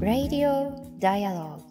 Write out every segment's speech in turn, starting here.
Radio Dialogue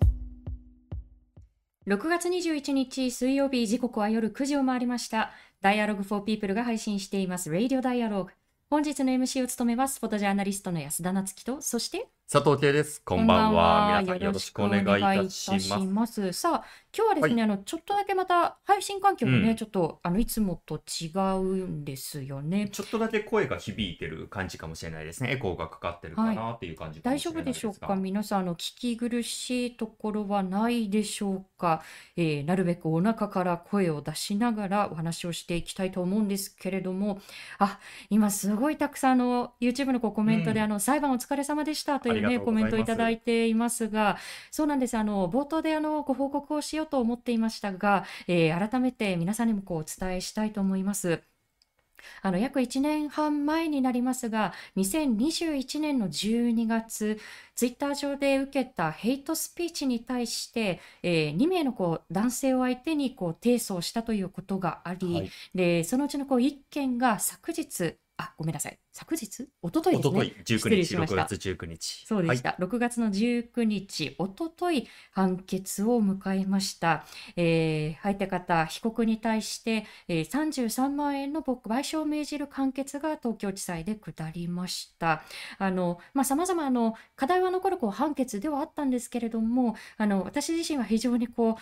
6月21日水曜日時刻は夜9時を回りました。Dialogue for People が配信しています Radio Dialogue。本日の MC を務めますフォトジャーナリストの安田なつきと、そして佐藤圭です。こんばんは。皆さんよろしくお願いいたします。さあ、今日はですね、あの、ちょっとだけまた配信環境がね、うんちょっと、あの、いつもと違うんですよね。ちょっとだけ声が響いてる感じかもしれないですね。エコーがかかってるかなっていう感じかも大丈夫でしょうか？皆さん、あの、聞き苦しいところはないでしょうか、えーなるべくお腹から声を出しながらお話をしていきたいと思うんですけれども、あ、今すごいたくさんあの、YouTube のコメントで、うんあの、裁判お疲れ様でしたというね、コメントをいただいていますが、そうなんです。あの、冒頭であの、ご報告をしようと思っていましたが、えー改めて皆さんにもこうお伝えしたいと思います。あの約1年半前になりますが、2021年の12月、ツイッター上で受けたヘイトスピーチに対して、えー2名のこう男性を相手にこう提訴をしたということがあり、はいでそのうちのこう1件が昨日、あ、ごめんなさい、昨日？一昨日ですね。おととい、19失礼日、6しました月19日。そうでした。6月の19日、おととい判決を迎えました。えー、入った方、被告に対して、えー、33万円の賠償を命じる判決が東京地裁で下りました。あの、まあ、様々あの、課題は残るこう判決ではあったんですけれども、あの、私自身は非常にこう、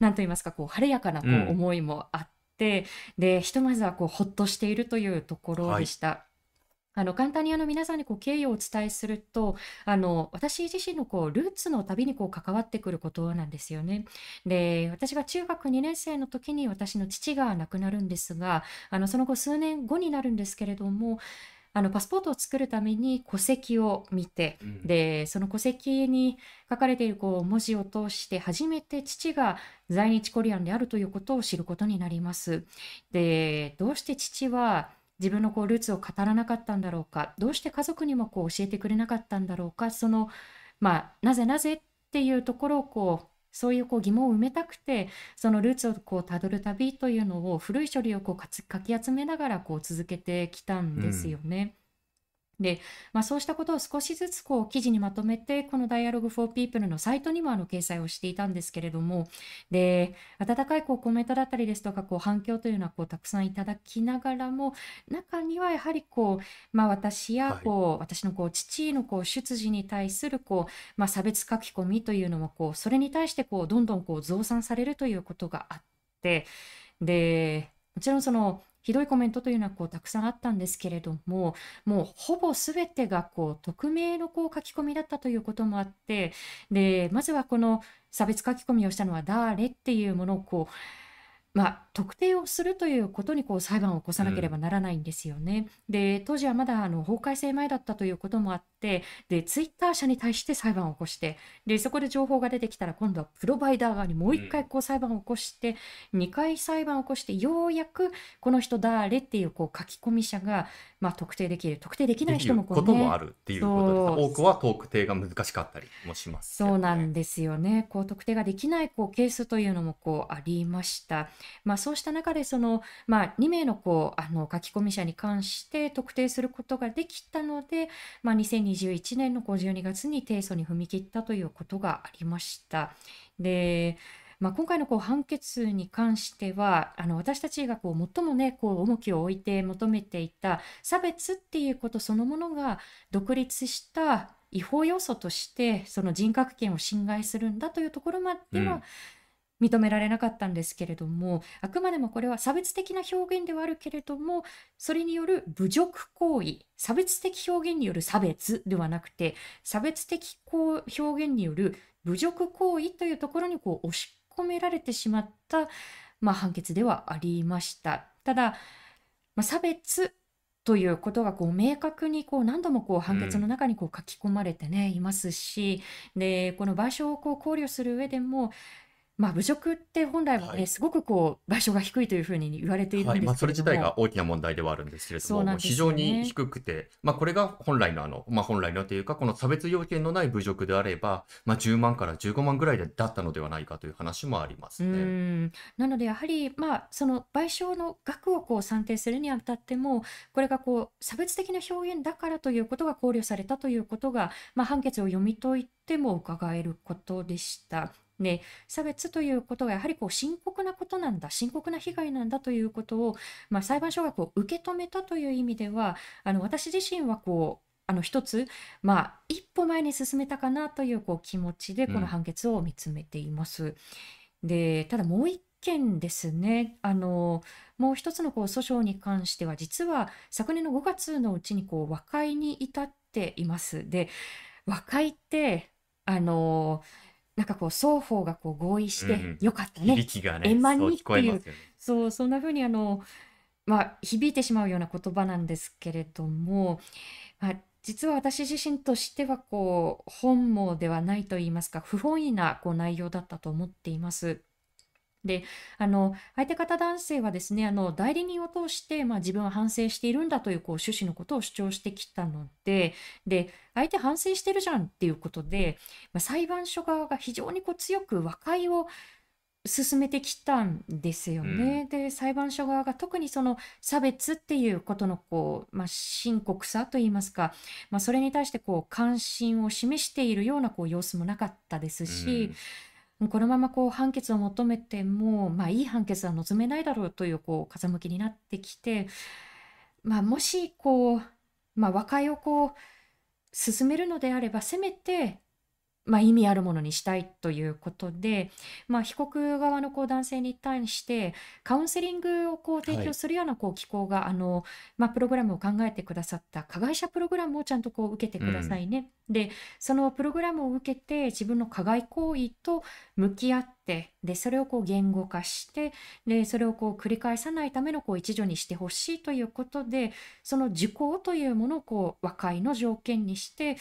なんと言いますか、こう、晴れやかなこううん思いもあって、で、ひとまずはこう、ほっとしているというところでした。あの簡単にあの皆さんにこう経緯をお伝えすると、あの私自身のこうルーツの旅にこう関わってくることなんですよね。で、私が中学2年生の時に私の父が亡くなるんですが、あのその後数年後になるんですけれども、あのパスポートを作るために戸籍を見て、うん。で、その戸籍に書かれているこう文字を通して初めて父が在日コリアンであるということを知ることになります。で、どうして父は自分のこうルーツを語らなかったんだろうか、どうして家族にもこう教えてくれなかったんだろうか、その、まあ、なぜなぜっていうところをこう、そういうこう疑問を埋めたくて、そのルーツをこうたどる旅というのを古い書類をこうかつき集めながらこう続けてきたんですよね。で、まあ、そうしたことを少しずつこう記事にまとめて、この Dialogue for People のサイトにもあの掲載をしていたんですけれども、で、温かいこうコメントだったりですとか、こう反響というのはこうたくさんいただきながらも、中にはやはりこう、まあ、私やはい。こう、私のこう父のこう出自に対するこう、まあ、差別書き込みというのもこう、それに対してこうどんどんこう増産されるということがあって、で、もちろんそのひどいコメントというのはこうたくさんあったんですけれども、もうほぼ全てがこう匿名のこう書き込みだったということもあって、で、まずはこの差別書き込みをしたのは誰っていうものをこう、まあ、特定をするということにこう裁判を起こさなければならないんですよね。で、当時はまだあの法改正前だったということもあって、で、ツイッター社に対して裁判を起こして、で、そこで情報が出てきたら今度はプロバイダー側にもう一回こう裁判を起こして、2回裁判を起こして、ようやくこの人誰っていうこう書き込み者が、まあ、特定できる。特定できない人もこうねこともあるっていうことです。多くは特定が難しかったりもしますね。そうなんですよね。こう特定ができないこうケースというのもこうありました。まあそうした中でそのまあ2名のこうあの書き込み者に関して特定することができたので、まあ2021年の12月に提訴に踏み切ったということがありました。で。まあ、今回のこう判決に関してはあの私たちがこう最もねこう重きを置いて求めていた差別っていうことそのものが独立した違法要素としてその人格権を侵害するんだというところまでうんは認められなかったんですけれども、あくまでもこれは差別的な表現ではあるけれどもそれによる侮辱行為差別的表現による差別ではなくて差別的表現による侮辱行為というところにこう押し込められてしまった、まあ、判決ではありました。ただ、まあ、差別ということがこう明確にこう何度もこう判決の中にこう書き込まれてね、いますしでこの賠償をこう考慮する上でもまあ、侮辱って本来はね、はい。すごくこう、賠償が低いというふうに言われているんですけそれ自体れども、が大きな問題ではあるんですけれども、もうそうなんです非常に。低くて、まあ、これが本来のあの、まあ、本来のというか、この差別要件のない侮辱であれば、まあ、10万から15万ぐらいでだったのではないかという話もありまうすね。ーん、なのでやはり、まあ、その賠償の額をこう算定するにあたっても、これがこう差別的な表現だからということが考慮されたということが、まあ、判決を読み解いても伺えることでした。ね、差別ということがやはりこう深刻なことなんだ、深刻な被害なんだということを、まあ、裁判所がこう受け止めたという意味では、あの私自身はこうあの一つ、まあ、一歩前に進めたかなというこう気持ちでこのうん。判決を見つめています。で、ただもう一件ですね、あの、もう一つのこう訴訟に関しては、実は昨年の5月のうちにこう和解に至っています。で、和解って、あの、なんかこう双方がこう合意して、うん。よかったね、響きがね、円満にっていう。そう、そんな風にあの、まあ、響いてしまうような言葉なんですけれども、まあ、実は私自身としてはこう本望ではないと言いますか不本意なこう内容だったと思っています。で、あの相手方男性はですね、あの代理人を通して、まあ、自分は反省しているんだというこう趣旨のことを主張してきたので、で、相手反省してるじゃんっていうことで、まあ、裁判所側が非常にこう強く和解を進めてきたんですようん。ね。で、裁判所側が特にその差別っていうことのこう、まあ、深刻さといいますか、まあ、それに対してこう関心を示しているようなこう様子もなかったですうこのままこう判決を求めても、まあ、いい判決は望めないだろうというこう風向きになってきて、まあ、もしこう、まあ、和解をこう進めるのであれば、せめて、まあ、意味あるものにしたいということで、まあ、被告側のこう男性に対してカウンセリングをこう提はい供するようなこう機構があの、まあ、プログラムを考えてくださった加害者プログラムをちゃんとこう受けてうくださん。いね。で、そのプログラムを受けて自分の加害行為と向き合って、で、それをこう言語化して、で、それをこう繰り返さないためのこう一助にしてほしいということで、その受講というものをこう和解の条件にして、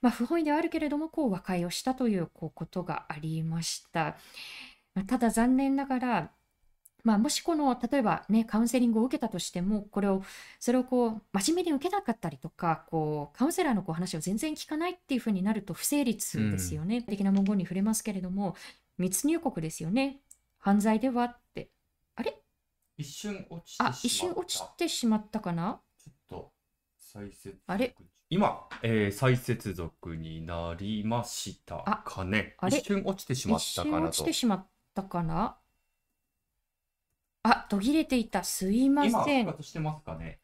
まあ、不本意ではあるけれども、こう和解をしたというこうことがありました。まあただ残念ながら、まあ、もしこの例えばねカウンセリングを受けたとしてもこれをそれをこう真面目に受けなかったりとかこうカウンセラーのこう話を全然聞かないっていうふうになると不成う立ですよん。ね。的な文言に触れますけれども密入国ですよね。犯罪ではって。あれ？一瞬落ちてあ一しまっ瞬落ちた。てしまったかな？再接あれ？続。今、えー再接続になりましたあかね。あれ？一瞬落ちてしま一ったかな瞬落ちてと。しまったかな？あ途切れていたすいま今、せん。復活してますかね。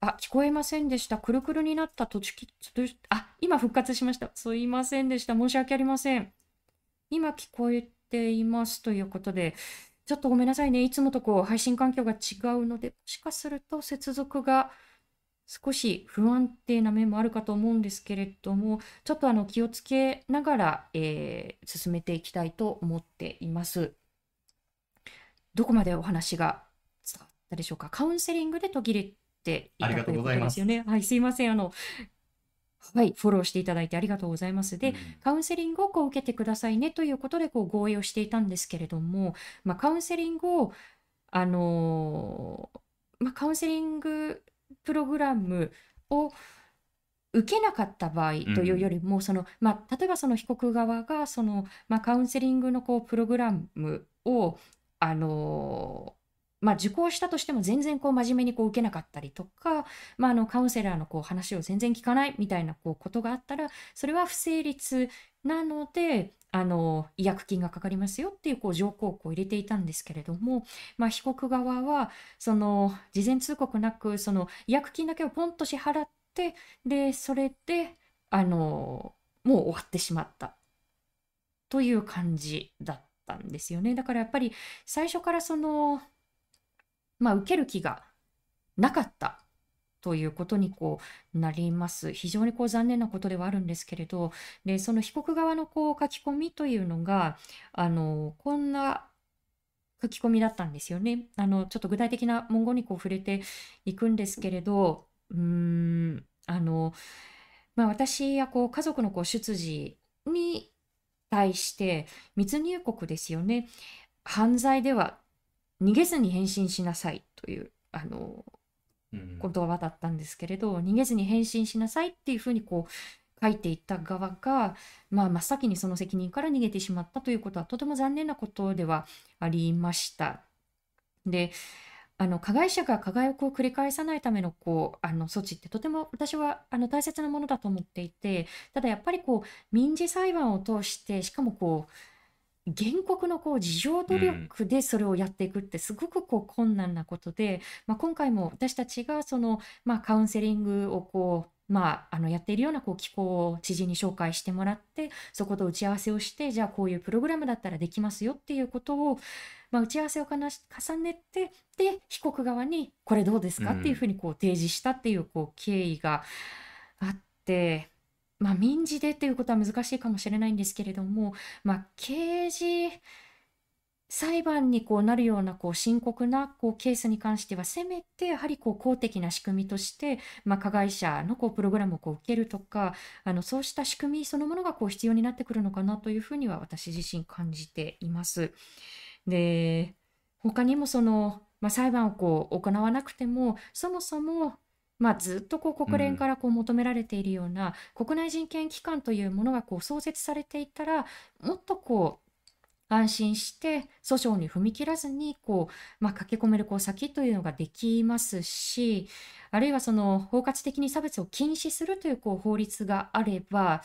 あ、聞こえませんでした。くるくるになった途中、途中あ、今復活しました。すいませんでした。申し訳ありません。今聞こえていますということで、ちょっとごめんなさいね。いつもとこう配信環境が違うので、もしかすると接続が少し不安定な面もあるかと思うんですけれども、ちょっとあの気をつけながら、えー進めていきたいと思っています。どこまでお話が伝わったでしょうか？カウンセリングで途切れていたというこ。とですよね。はい、すいません。あの、はい、フォローしていただいてありがとうございます。で、うん。カウンセリングをこう受けてくださいねということでこう合意をしていたんですけれども、まあ、カウンセリングを、あのーまあ、カウンセリングプログラムを受けなかった場合うというよん。りも、その、まあ、例えばその被告側がその、まあ、カウンセリングのこうプログラムを、あのーまあ、受講したとしても全然こう真面目にこう受けなかったりとか、まあ、あのカウンセラーのこう話を全然聞かないみたいなこうことがあったらそれは不成立なのであの違約金がかかりますよっていうこう条項を入れていたんですけれども、まあ、被告側はその事前通告なくその違約金だけをポンと支払ってでそれであのもう終わってしまったという感じだったんですよね。だからやっぱり最初からそのまあ、受ける気がなかったということにこうなります。非常にこう残念なことではあるんですけれど、で、その被告側のこう書き込みというのが、あの、こんな書き込みだったんですよね。あの、ちょっと具体的な文言にこう触れていくんですけれど、うーん、あの、まあ、私やこう家族のこう出自に対して密入国ですよね犯罪では逃げずに返信しなさいというあのうん言葉だったんですけれど逃げずに返信しなさいっていうふうにこう書いていった側が、まあ、真っ先にその責任から逃げてしまったということはとても残念なことではありました。であの加害者が加害を繰り返さないためのこうあの措置ってとても私はあの大切なものだと思っていてただやっぱりこう民事裁判を通してしかもこう原告のこう自助努力でそれをやっていくってすごくこう困難なことで、まあ、今回も私たちがその、まあ、カウンセリングをこう、まあ、あのやっているようなこう機構を知事に紹介してもらってそこと打ち合わせをしてじゃあこういうプログラムだったらできますよっていうことを、まあ、打ち合わせを重ねてで被告側にこれどうですかっていうふうにこう提示したっていうこう経緯があって。まあ、民事でっていうことは難しいかもしれないんですけれども、まあ、刑事裁判にこうなるようなこう深刻なこうケースに関してはせめてやはりこう公的な仕組みとして、まあ、加害者のこうプログラムをこう受けるとかあのそうした仕組みそのものがこう必要になってくるのかなというふうには私自身感じています。で他にもその、まあ、裁判をこう行わなくてもそもそもまあ、ずっとこう国連からこう求められているような国内人権機関というものがこう創設されていたらもっとこう安心して訴訟に踏み切らずにこう、まあ、駆け込めるこう先というのができますしあるいはその包括的に差別を禁止するというこう法律があれば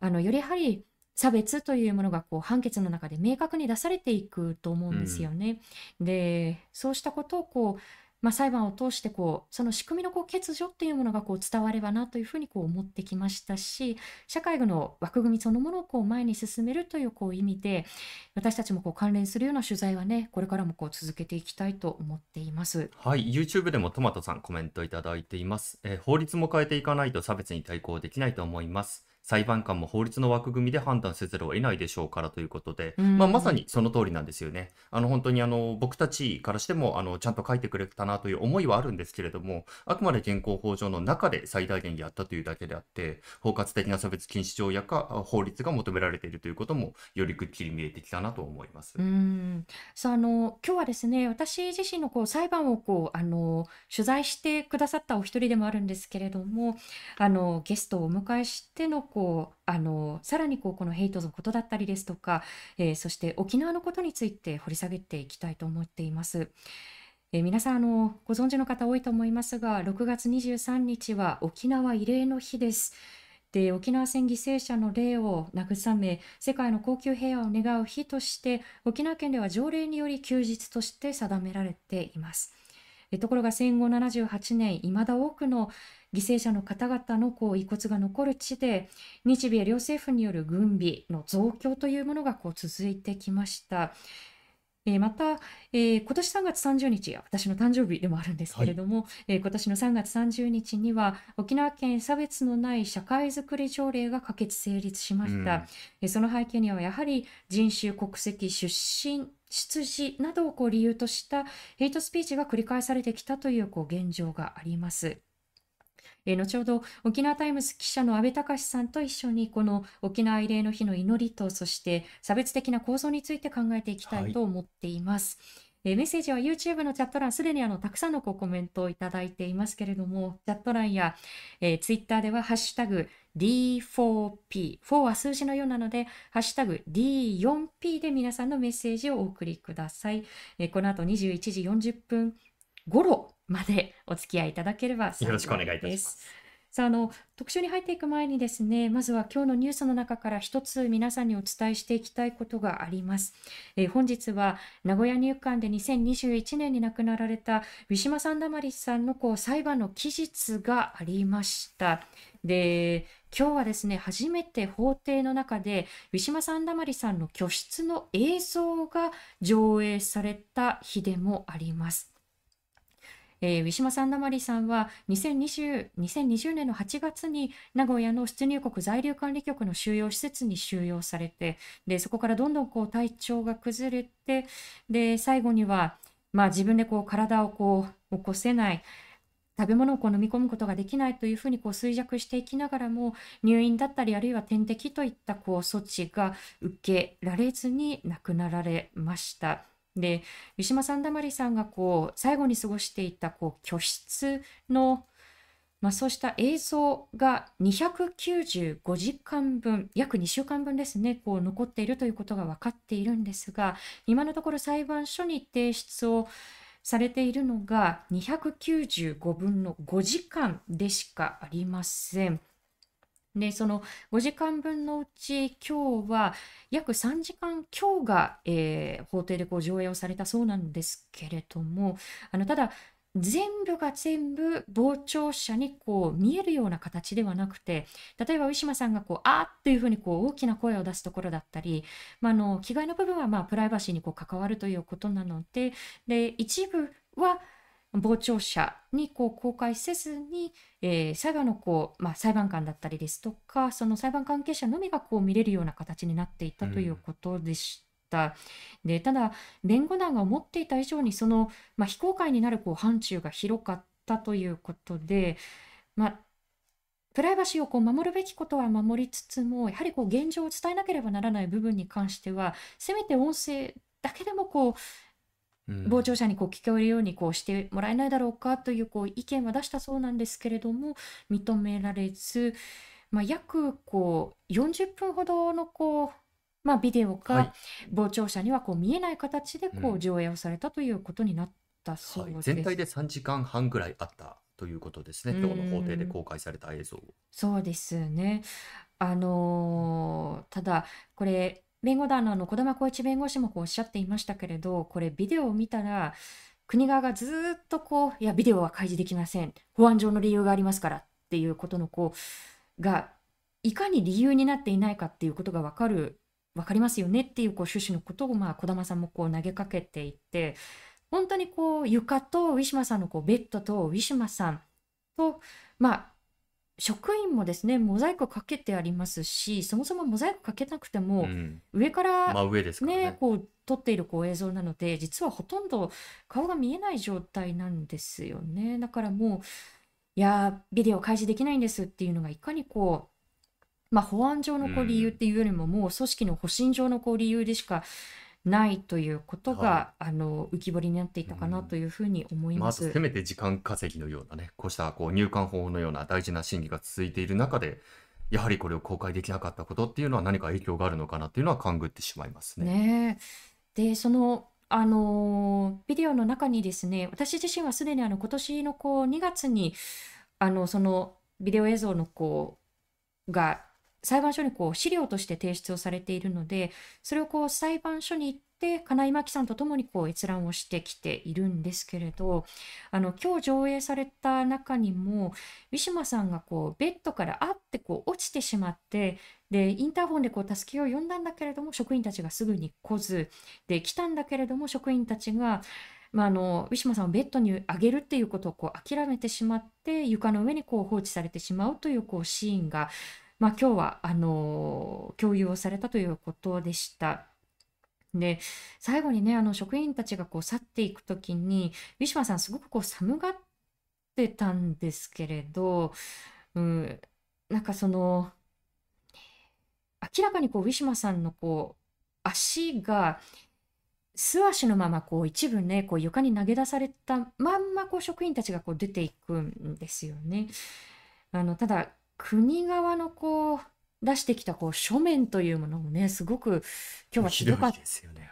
あのよりやはり差別というものがこう判決の中で明確に出されていくと思うんですよね。でそうしたことをこうまあ、裁判を通してこうその仕組みのこう欠如っていうものがこう伝わればなというふうにこう思ってきましたし社会の枠組みそのものをこう前に進めるというこう意味で私たちもこう関連するような取材はねこれからもこう続けていきたいと思っています。はい、YouTube でもトマトさんコメントいただいています、えー法律も変えていかないと差別に対抗できないと思います。裁判官も法律の枠組みで判断せざるを得ないでしょうからということで、うんまあ、まさにその通りなんですよね。あの本当にあの僕たちからしてもあのちゃんと書いてくれたなという思いはあるんですけれども、あくまで現行法上の中で最大限やったというだけであって、包括的な差別禁止条約かあ法律が求められているということもよりくっきり見えてきたなと思います。うんさああの今日はですね私自身のこう裁判をこうあの取材してくださったお一人でもあるんですけれどもあのゲストをお迎えしてのこうこうあのさらにこうこのヘイトのことだったりですとか、えーそして沖縄のことについて掘り下げていきたいと思っています。えー皆さんあのご存知の方多いと思いますが6月23日は沖縄慰霊の日です。で沖縄戦犠牲者の霊を慰め世界の恒久平和を願う日として沖縄県では条例により休日として定められています。えところが戦後78年いまだ多くの犠牲者の方々のこう遺骨が残る地で日米両政府による軍備の増強というものがこう続いてきました。えーまた、えー今年3月30日は私の誕生日でもあるんですけれども、えー今年の3月30日には沖縄県差別のない社会づくり条例が可決成立しました。うんえーその背景にはやはり人種、国籍、出身、出自などをこう理由としたヘイトスピーチが繰り返されてきたというこう現状があります。えー後ほど沖縄タイムス記者の阿部岳さんと一緒にこの沖縄慰霊の日の祈りとそして差別的な構造について考えていきたいと思っています。えーメッセージは YouTube のチャット欄すでにあのたくさんのコメントをいただいていますけれどもチャット欄や、えー、Twitter ではハッシュタグ D4P 4は数字のようなのでハッシュタグ D4P で皆さんのメッセージをお送りください。えーこの後21時40分頃までお付き合いいただければ幸よろしくお願いいたします。さああの特集に入っていく前にですねまずは今日のニュースの中から一つ皆さんにお伝えしていきたいことがあります。えー本日は名古屋入管で2021年に亡くなられたウィシュマ・サンダマリさんのこう裁判の期日がありました。で今日はですね初めて法廷の中でウィシュマ・サンダマリさんの居室の映像が上映された日でもあります。えーウィシュマ・サンダマリさんは2020 2020年の8月に名古屋の出入国在留管理局の収容施設に収容されてでそこからどんどんこう体調が崩れてで最後には、まあ、自分でこう体をこう起こせない食べ物をこう飲み込むことができないというふうにこう衰弱していきながらも入院だったりあるいは点滴といったこう措置が受けられずに亡くなられました。でウィシュマ・サンダマリさんがこう最後に過ごしていたこう居室のまあ、そうした映像が295時間分、約2週間分ですね、こう残っているということが分かっているんですが、今のところ裁判所に提出をされているのが295分の5時間でしかありません。で、その5時間分のうち今日は約3時間強が、えー、法廷でこう上映をされたそうなんですけれども、あのただ全部が全部傍聴者にこう見えるような形ではなくて例えばウィシュマさんがこうあーっていうふうにこう大きな声を出すところだったり、まあ、の着替えの部分はまプライバシーにこう関わるということなのでで一部は傍聴者にこう公開せずに、えー、裁判のこう、まあ、裁判官だったりですとかその裁判関係者のみがこう見れるような形になっていたということでした。た。でただ弁護団が思っていた以上にその、まあ、非公開になるこう範疇が広かったということで、まあ、プライバシーをこう守るべきことは守りつつもやはりこう現状を伝えなければならない部分に関してはせめて音声だけでもこう傍聴者にこう聞こえるようにこうしてもらえないだろうかというこう意見は出したそうなんですけれども認められず、まあ、約こう40分ほどのこうまあ、ビデオが傍聴者にはこう見えない形でこう上映をされたということになったそうです。全体で3時間半ぐらいあったということですね、今日の法廷で公開された映像。そうですね。あのーただ、これ、弁護団のあの児玉光一弁護士もこうおっしゃっていましたけれど、これ、ビデオを見たら、国側がずっとこう、いや、ビデオは開示できません、保安上の理由がありますからっていうことのこうが、いかに理由になっていないかっていうことが分かる分かりますよねっていうこう趣旨のことをまあ児玉さんもこう投げかけていて本当にこう床とウィシュマさんのこうベッドとウィシュマさんとまあ職員もですねモザイクかけてありますしそもそもモザイクかけなくても、うん、上から真上ですね、ね、こう撮っているこう映像なので実はほとんど顔が見えない状態なんですよね。だからもういやビデオ開示できないんですっていうのがいかにこうまあ、保安上のこう理由っていうよりも、もう組織の保身上のこう理由でしかないということが、はい、あの浮き彫りになっていたかなというふうに思います。まずせめて時間稼ぎのようなね、こうしたこう入管法のような大事な審議が続いている中で、やはりこれを公開できなかったことっていうのは何か影響があるのかなっていうのは勘ぐってしまいますね。ねでそのあのビデオの中にですね私自身はすでにあの今年のこう2月にあのそのビデオ映像のこうが裁判所にこう資料として提出をされているのでそれをこう裁判所に行って金井真紀さんとともにこう閲覧をしてきているんですけれどあの今日上映された中にもウィシュマさんがこうベッドからあってこう落ちてしまってでインターホンでこう助けを呼んだんだけれども職員たちがすぐに来ずで来たんだけれども職員たちがまあ、あのウィシュマさんをベッドに上げるっていうことをこう諦めてしまって床の上にこう放置されてしまうというこうシーンがまあ、今日はあの共有をされたということでした。で最後にねあの職員たちがこう去っていく時にウィシュマさんすごくこう寒がってたんですけれど、うん、なんかその明らかにこうウィシュマさんのこう足が素足のままこう一部ねこう床に投げ出されたまんまこう職員たちがこう出ていくんですよね。あのただ国側のこう出してきたこう書面というものもねすごく今日はひどかっ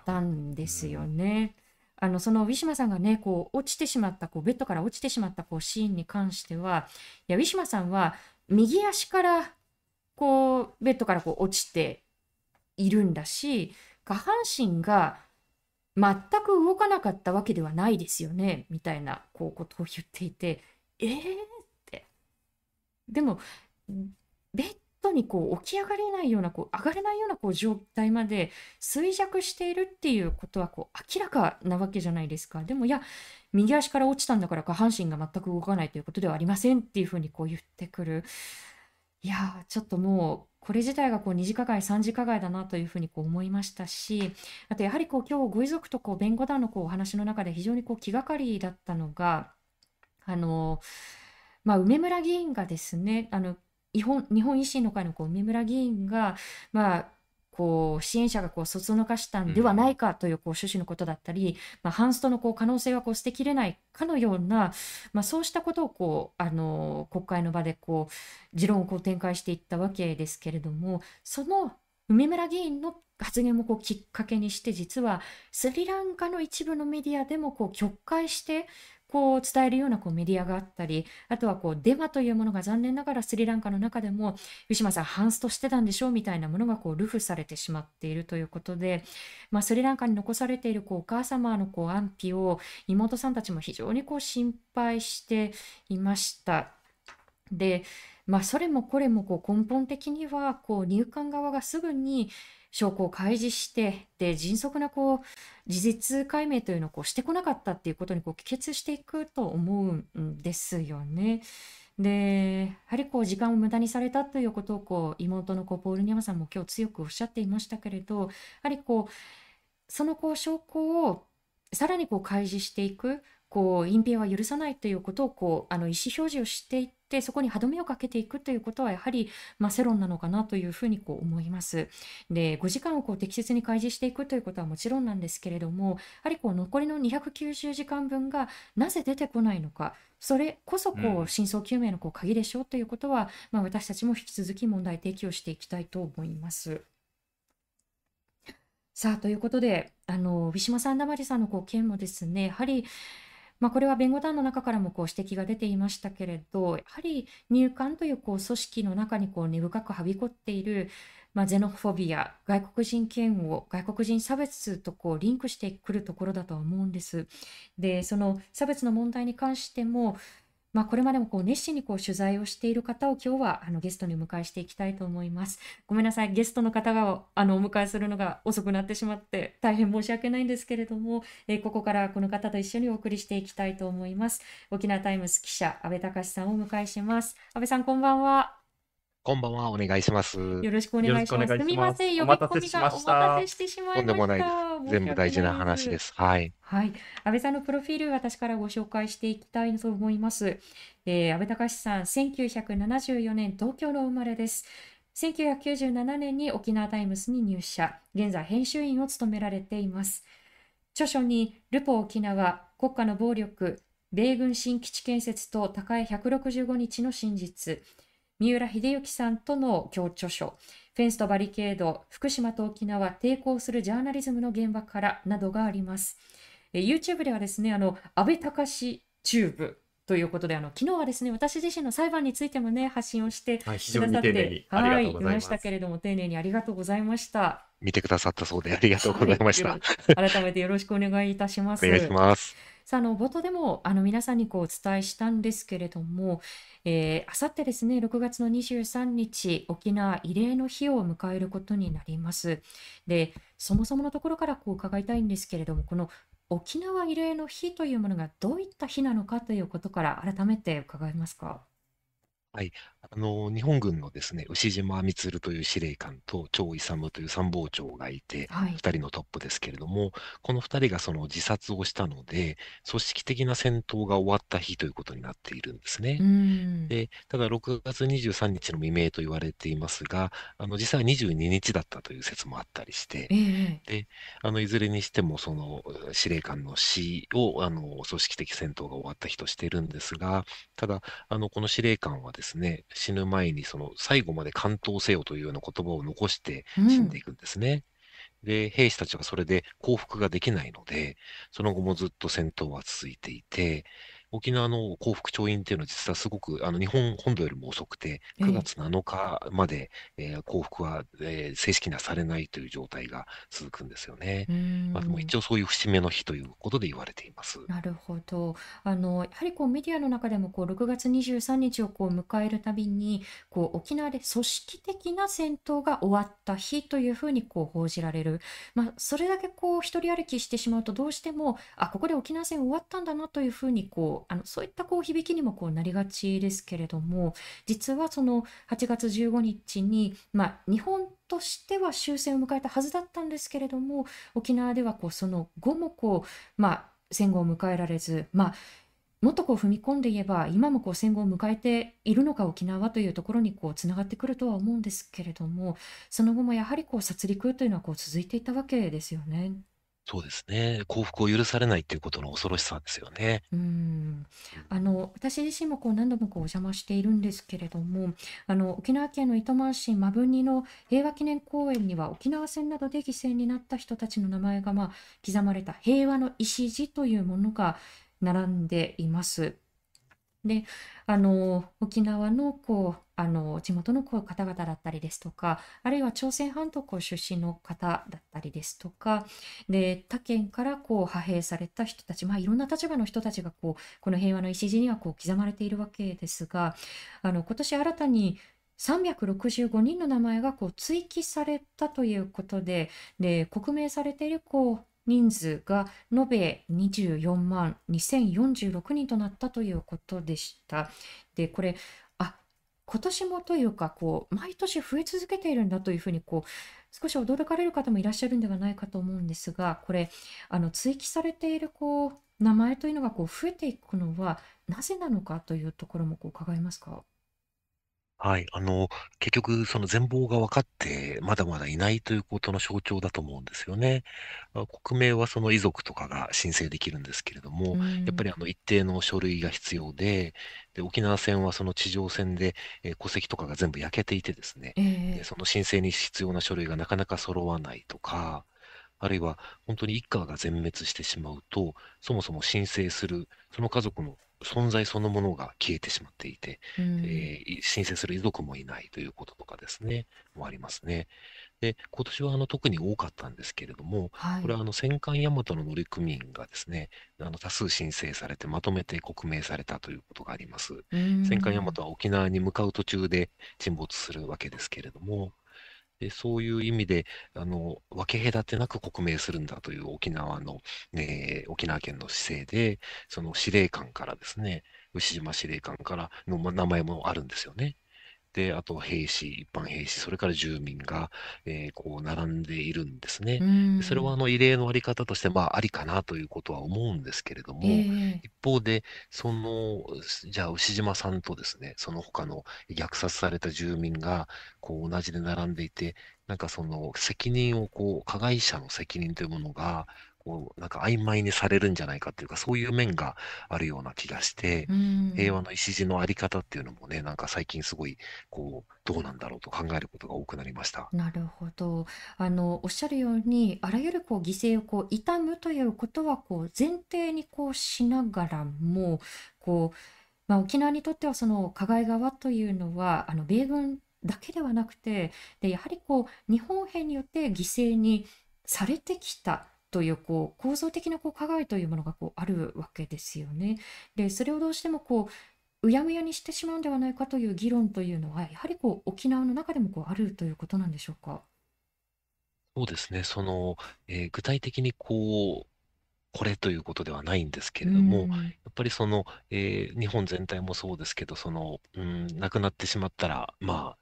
たんですよね。あのそのウィシュマさんがねこう落ちてしまったこうベッドから落ちてしまったこうシーンに関してはいやウィシュマさんは右足からこうベッドからこう落ちているんだし下半身が全く動かなかったわけではないですよねみたいなこうことを言っていてえーって。でもベッドにこう起き上がれないようなこう上がれないようなこう状態まで衰弱しているっていうことはこう明らかなわけじゃないですか。でもいや右足から落ちたんだから下半身が全く動かないということではありませんっていうふうにこう言ってくる。いやちょっともうこれ自体がこう二次加害三次加害だなというふうにこう思いましたしあとやはりこう今日ご遺族とこう弁護団のこうお話の中で非常にこう気がかりだったのがあの、まあ、梅村議員がですね、あの、日本日本維新の会のこう梅村議員が、まあ、こう支援者がこうそつのかしたんではないかというこう趣旨のことだったり、まあ、ハンストのこう可能性はこう捨てきれないかのような、まあ、そうしたことをこうあの国会の場でこう持論をこう展開していったわけですけれどもその梅村議員の発言もこうきっかけにして実はスリランカの一部のメディアでもこう曲解してこう伝えるようなこうメディアがあったり、あとはこうデマというものが残念ながらスリランカの中でも、ウィシュマさん、ハンストしてたんでしょうみたいなものがこうルフされてしまっているということで、まあ、スリランカに残されているこうお母様のこう安否を妹さんたちも非常にこう心配していました。で、まあ、それもこれもこう根本的には入管側がすぐに証拠を開示してで迅速なこう事実解明というのをこうしてこなかったっていうことにこう帰結していくと思うんですよね。でやはりこう時間を無駄にされたということをこう妹のこうポール・ニャマさんも今日強くおっしゃっていましたけれどやはりこうそのこう証拠をさらにこう開示していくこう隠蔽は許さないということをこうあの意思表示をしていってそこに歯止めをかけていくということはやはり、まあ、世論なのかなというふうにこう思います。で5時間をこう適切に開示していくということはもちろんなんですけれどもやはりこう残りの290時間分がなぜ出てこないのかそれこそこう真相究明のこう鍵でしょうということは、まあ、私たちも引き続き問題提起をしていきたいと思います。さあということであのウィシュマ・サンダマリさんのこう件もですねやはりまあ、これは弁護団の中からもこう指摘が出ていましたけれど、やはり入管というこう組織の中にこう根深くはびこっている、まあ、ゼノフォビア、外国人嫌悪、外国人差別とこうリンクしてくるところだとは思うんです。で、その差別の問題に関しても、まあ、これまでもこう熱心にこう取材をしている方を今日はあのゲストにお迎えしていきたいと思います。ごめんなさい、ゲストの方があのお迎えするのが遅くなってしまって大変申し訳ないんですけれども、えー、ここからこの方と一緒にお送りしていきたいと思います。沖縄タイムス記者、安倍隆さんをお迎えします。安倍さん、こんばんは。こんばんは、お願いします。よろしくお願いします。すみません、呼び込みがお待たせしてしまいました。とんでもない全部大事な話です。はい。はい。阿部さんのプロフィール、私からご紹介していきたいと思います。えー、安倍隆さん、1974年東京の生まれです。1997年に沖縄タイムスに入社、現在編集委員を務められています。著書に、ルポ沖縄、国家の暴力、米軍新基地建設と高江165日の真実、三浦秀幸さんとの共著書、フェンスとバリケード、福島と沖縄、抵抗するジャーナリズムの現場からなどがあります。え YouTube ではですね、あの、安倍隆チューブということで、あの昨日はですね、私自身の裁判についてもね、発信をしてくださって、はい、いましたけれども、丁寧にありがとうございました。見てくださったそうでありがとうございました。はい、改めてよろしくお願いいたします。お願いします。さあ、あの冒頭でもあの皆さんにこうお伝えしたんですけれども、えー、あさってですね、6月の23日、沖縄慰霊の日を迎えることになります。で、そもそものところからこう伺いたいんですけれども、この沖縄慰霊の日というものがどういった日なのかということから改めて伺えますか？はい。あの、日本軍のですね、牛島満という司令官と張勇という参謀長がいて、はい。2人のトップですけれども、この2人がその自殺をしたので、組織的な戦闘が終わった日ということになっているんですね。で、ただ6月23日の未明と言われていますが、あの、実際は22日だったという説もあったりして、えで、あの、いずれにしてもその司令官の死を、あの、組織的戦闘が終わった日としているんですが、ただ、あの、この司令官はですね、死ぬ前にその最後まで完闘せよというような言葉を残して死んでいくんですね。うん、で、兵士たちはそれで降伏ができないので、その後もずっと戦闘は続いていて、沖縄の幸福調印っていうのは実はすごくあの日本本土よりも遅くて、9月7日まで、えー、幸福は、えー、正式にはされないという状態が続くんですよね。まあ、でも一応そういう節目の日ということで言われています。なるほど。あのやはりこうメディアの中でもこう6月23日をこう迎えるたびにこう沖縄で組織的な戦闘が終わった日というふうにこう報じられる。まあ、それだけこう一人歩きしてしまうとどうしてもあここで沖縄戦終わったんだなというふうにこうあのそういったこう響きにもこうなりがちですけれども実はその8月15日に、まあ、日本としては終戦を迎えたはずだったんですけれども沖縄ではこうその後もこう、まあ、戦後を迎えられず、まあ、もっとこう踏み込んで言えば、今もこう戦後を迎えているのか沖縄というところにこうつながってくるとは思うんですけれども、その後もやはりこう殺戮というのはこう続いていたわけですよね。そうですね。幸福を許されないっていうことの恐ろしさですよね。うん。あの、私自身もこう何度もこうお邪魔しているんですけれども、あの、沖縄県の糸満市摩文仁の平和記念公園には沖縄戦などで犠牲になった人たちの名前がまあ刻まれた平和の礎というものが並んでいます。で、あの、沖縄のこう、あの、地元の方々だったりですとか、あるいは朝鮮半島出身の方だったりですとか、で、他県からこう派兵された人たち、まあいろんな立場の人たちがこう、この平和の礎にはこう刻まれているわけですが、あの、今年新たに365人の名前がこう追記されたということで、で、刻名されているこう、人数が延べ24万2046人となったということでした。で、これ、今年もというか、こう、毎年増え続けているんだというふうに、こう、少し驚かれる方もいらっしゃるんではないかと思うんですが、これ、あの、追記されている、こう、名前というのがこう増えていくのは、なぜなのかというところもこう伺えますか？はい。あの、結局、その全貌が分かって、まだまだいないということの象徴だと思うんですよね。あ国名はその遺族とかが申請できるんですけれども、やっぱりあの一定の書類が必要で、で、沖縄戦はその地上戦で、えー戸籍とかが全部焼けていてですね、で、その申請に必要な書類がなかなか揃わないとか、あるいは本当に一家が全滅してしまうと、そもそも申請する、その家族の存在そのものが消えてしまっていて、うん、えー、申請する遺族もいないということとかですね、もありますね。で、今年はあの特に多かったんですけれども、はい、これはあの戦艦大和の乗組員がですね、あの多数申請されてまとめて刻名されたということがあります。戦艦大和は沖縄に向かう途中で沈没するわけですけれども、で、そういう意味で、あの、分け隔てなく国名するんだという沖縄の、えー、沖縄県の姿勢で、その司令官からですね、牛島司令官からの名前もあるんですよね。で、あと兵士、一般兵士、それから住民が、えー、こう並んでいるんですね。それはあの異例のあり方として、まあ、ありかなということは思うんですけれども、えー、一方で、その、じゃあ牛島さんとですね、その他の虐殺された住民が、こう同じで並んでいて、なんかその責任をこう、加害者の責任というものが、こう、なんか曖昧にされるんじゃないかっていうか、そういう面があるような気がして、平和の礎のあり方っていうのもね、なんか最近すごい、こう、どうなんだろうと考えることが多くなりました。なるほど。あの、おっしゃるように、あらゆるこう犠牲をこう悼むということはこう前提にこうしながらも、こう、まあ、沖縄にとってはその加害側というのは、あの米軍だけではなくて、でやはりこう日本兵によって犠牲にされてきたというこう構造的なこう加害というものがこうあるわけですよね。でそれをどうしてもこううやむやにしてしまうんではないかという議論というのはやはりこう沖縄の中でもこうあるということなんでしょうか？そうですね。その、えー具体的にこう、これということではないんですけれども、やっぱりその、えー日本全体もそうですけど、その、うん、亡くなってしまったら、まあ、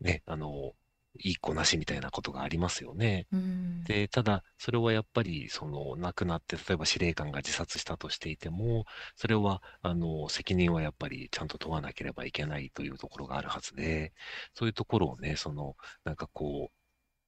ね、あの、いい子なしみたいなことがありますよね。うん。で、ただ、それはやっぱり、その、亡くなって、例えば司令官が自殺したとしていても、それは、あの、責任はやっぱりちゃんと問わなければいけないというところがあるはずで、そういうところをね、その、なんかこう、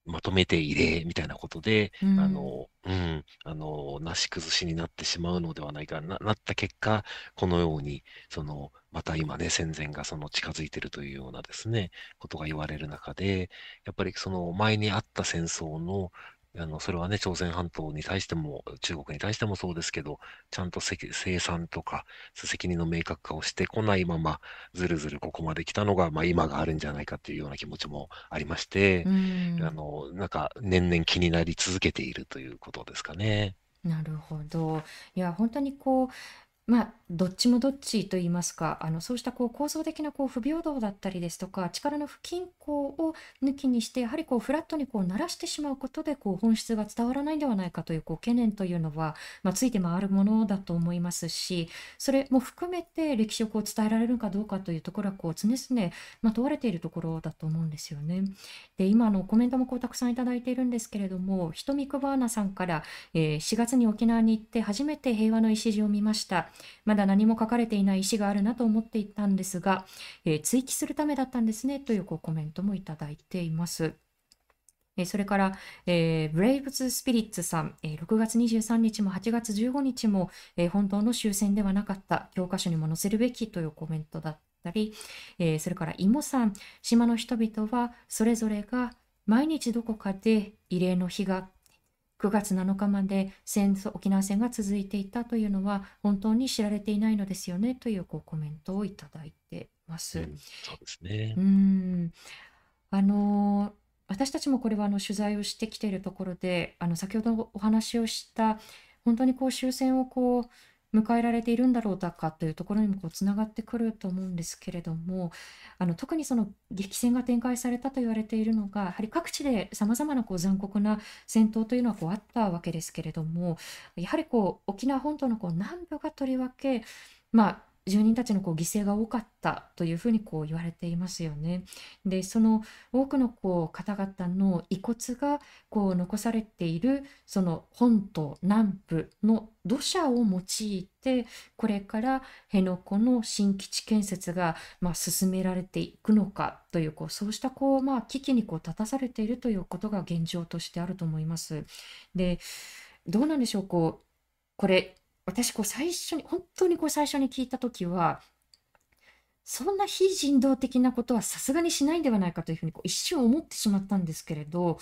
まとめて異例みたいなことで、うあの、うん、あの、なし崩しになってしまうのではないかな、なった結果、このように、その、また今ね、戦前がその近づいているというようなですね、ことが言われる中で、やっぱりその前にあった戦争のあの、それはね、朝鮮半島に対しても、中国に対してもそうですけど、ちゃんと生産とか、責任の明確化をしてこないまま、ずるずるここまで来たのが、まあ今があるんじゃないかというような気持ちもありまして、あの、なんか年々気になり続けているということですかね。なるほど。いや、本当にこう、まあ、どっちもどっちと言いますか、あの、そうしたこう構造的なこう不平等だったりですとか、力の不均衡を抜きにして、やはりこうフラットにこう鳴らしてしまうことで、こう本質が伝わらないんではないかというこう懸念というのは、まあ、ついて回るものだと思いますし、それも含めて歴史をこう伝えられるかどうかというところは、こう常々、まあ、問われているところだと思うんですよね。で、今のコメントもこうたくさんいただいているんですけれども、ひとみくばーなさんから、えー4月に沖縄に行って初めて平和の礎を見ました。まだ何も書かれていない石があるなと思っていたんですが、えー、追記するためだったんですねというこうコメントもいただいています。それから、えー、ブレイブズ・スピリッツさん、えー、6月23日も8月15日も、えー、本当の終戦ではなかった教科書にも載せるべきというコメントだったり、えそれからイモさん、島の人々はそれぞれが毎日どこかで慰霊の日があって9月7日まで戦争沖縄戦が続いていたというのは本当に知られていないのですよねというこうコメントをいただいてます。うん、そうですね。うん。あの私たちもこれはあの取材をしてきているところで、あの先ほどお話をした本当にこう終戦をこう迎えられているんだろうかというところにもこうつながってくると思うんですけれどもあの特にその激戦が展開されたと言われているのがやはり各地でさまざまなこう残酷な戦闘というのはこうあったわけですけれどもやはりこう沖縄本島のこう南部がとりわけまあ住人たちのこう犠牲が多かったというふうにこう言われていますよね。でその多くのこう方々の遺骨がこう残されているその本島南部の土砂を用いてこれから辺野古の新基地建設がまあ進められていくのかというこうそうしたこうまあ危機にこう立たされているということが現状としてあると思います。でどうなんでしょうこうこれ私こう最初に本当にこう最初に聞いた時はそんな非人道的なことはさすがにしないんではないかというふうにこう一瞬思ってしまったんですけれど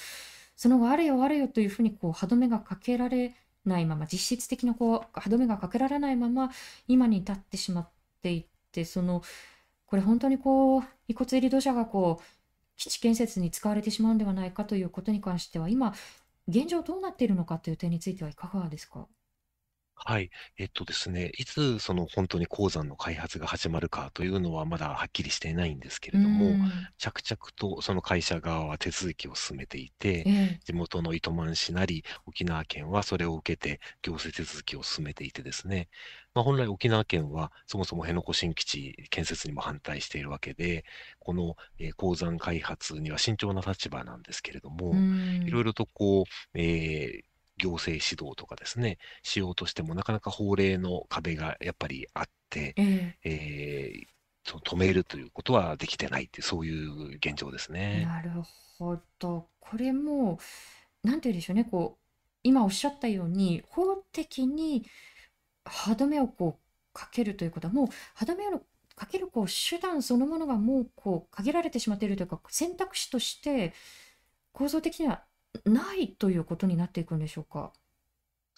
その後あれよあれよというふうにこう歯止めがかけられないまま実質的なこう歯止めがかけられないまま今に至ってしまっていてそのこれ本当にこう遺骨入り土砂がこう基地建設に使われてしまうんではないかということに関しては今現状どうなっているのかという点についてはいかがですか？はい。えっとですね、いつその本当に鉱山の開発が始まるかというのはまだはっきりしていないんですけれども、着々とその会社側は手続きを進めていて、地元の糸満市なり沖縄県はそれを受けて行政手続きを進めていてですね、まあ、本来沖縄県はそもそも辺野古新基地建設にも反対しているわけで、この、えー鉱山開発には慎重な立場なんですけれども、いろいろとこう、えー行政指導とかですね、しようとしてもなかなか法令の壁がやっぱりあって、ええーその止めるということはできてないってそういう現状ですね。なるほど。これも、なんて言うんでしょうね、こう、今おっしゃったように、法的に歯止めをこうかけるということは、もう歯止めをかけるこう手段そのものがもうこう限られてしまっているというか、選択肢として構造的にはないということになっていくんでしょうか？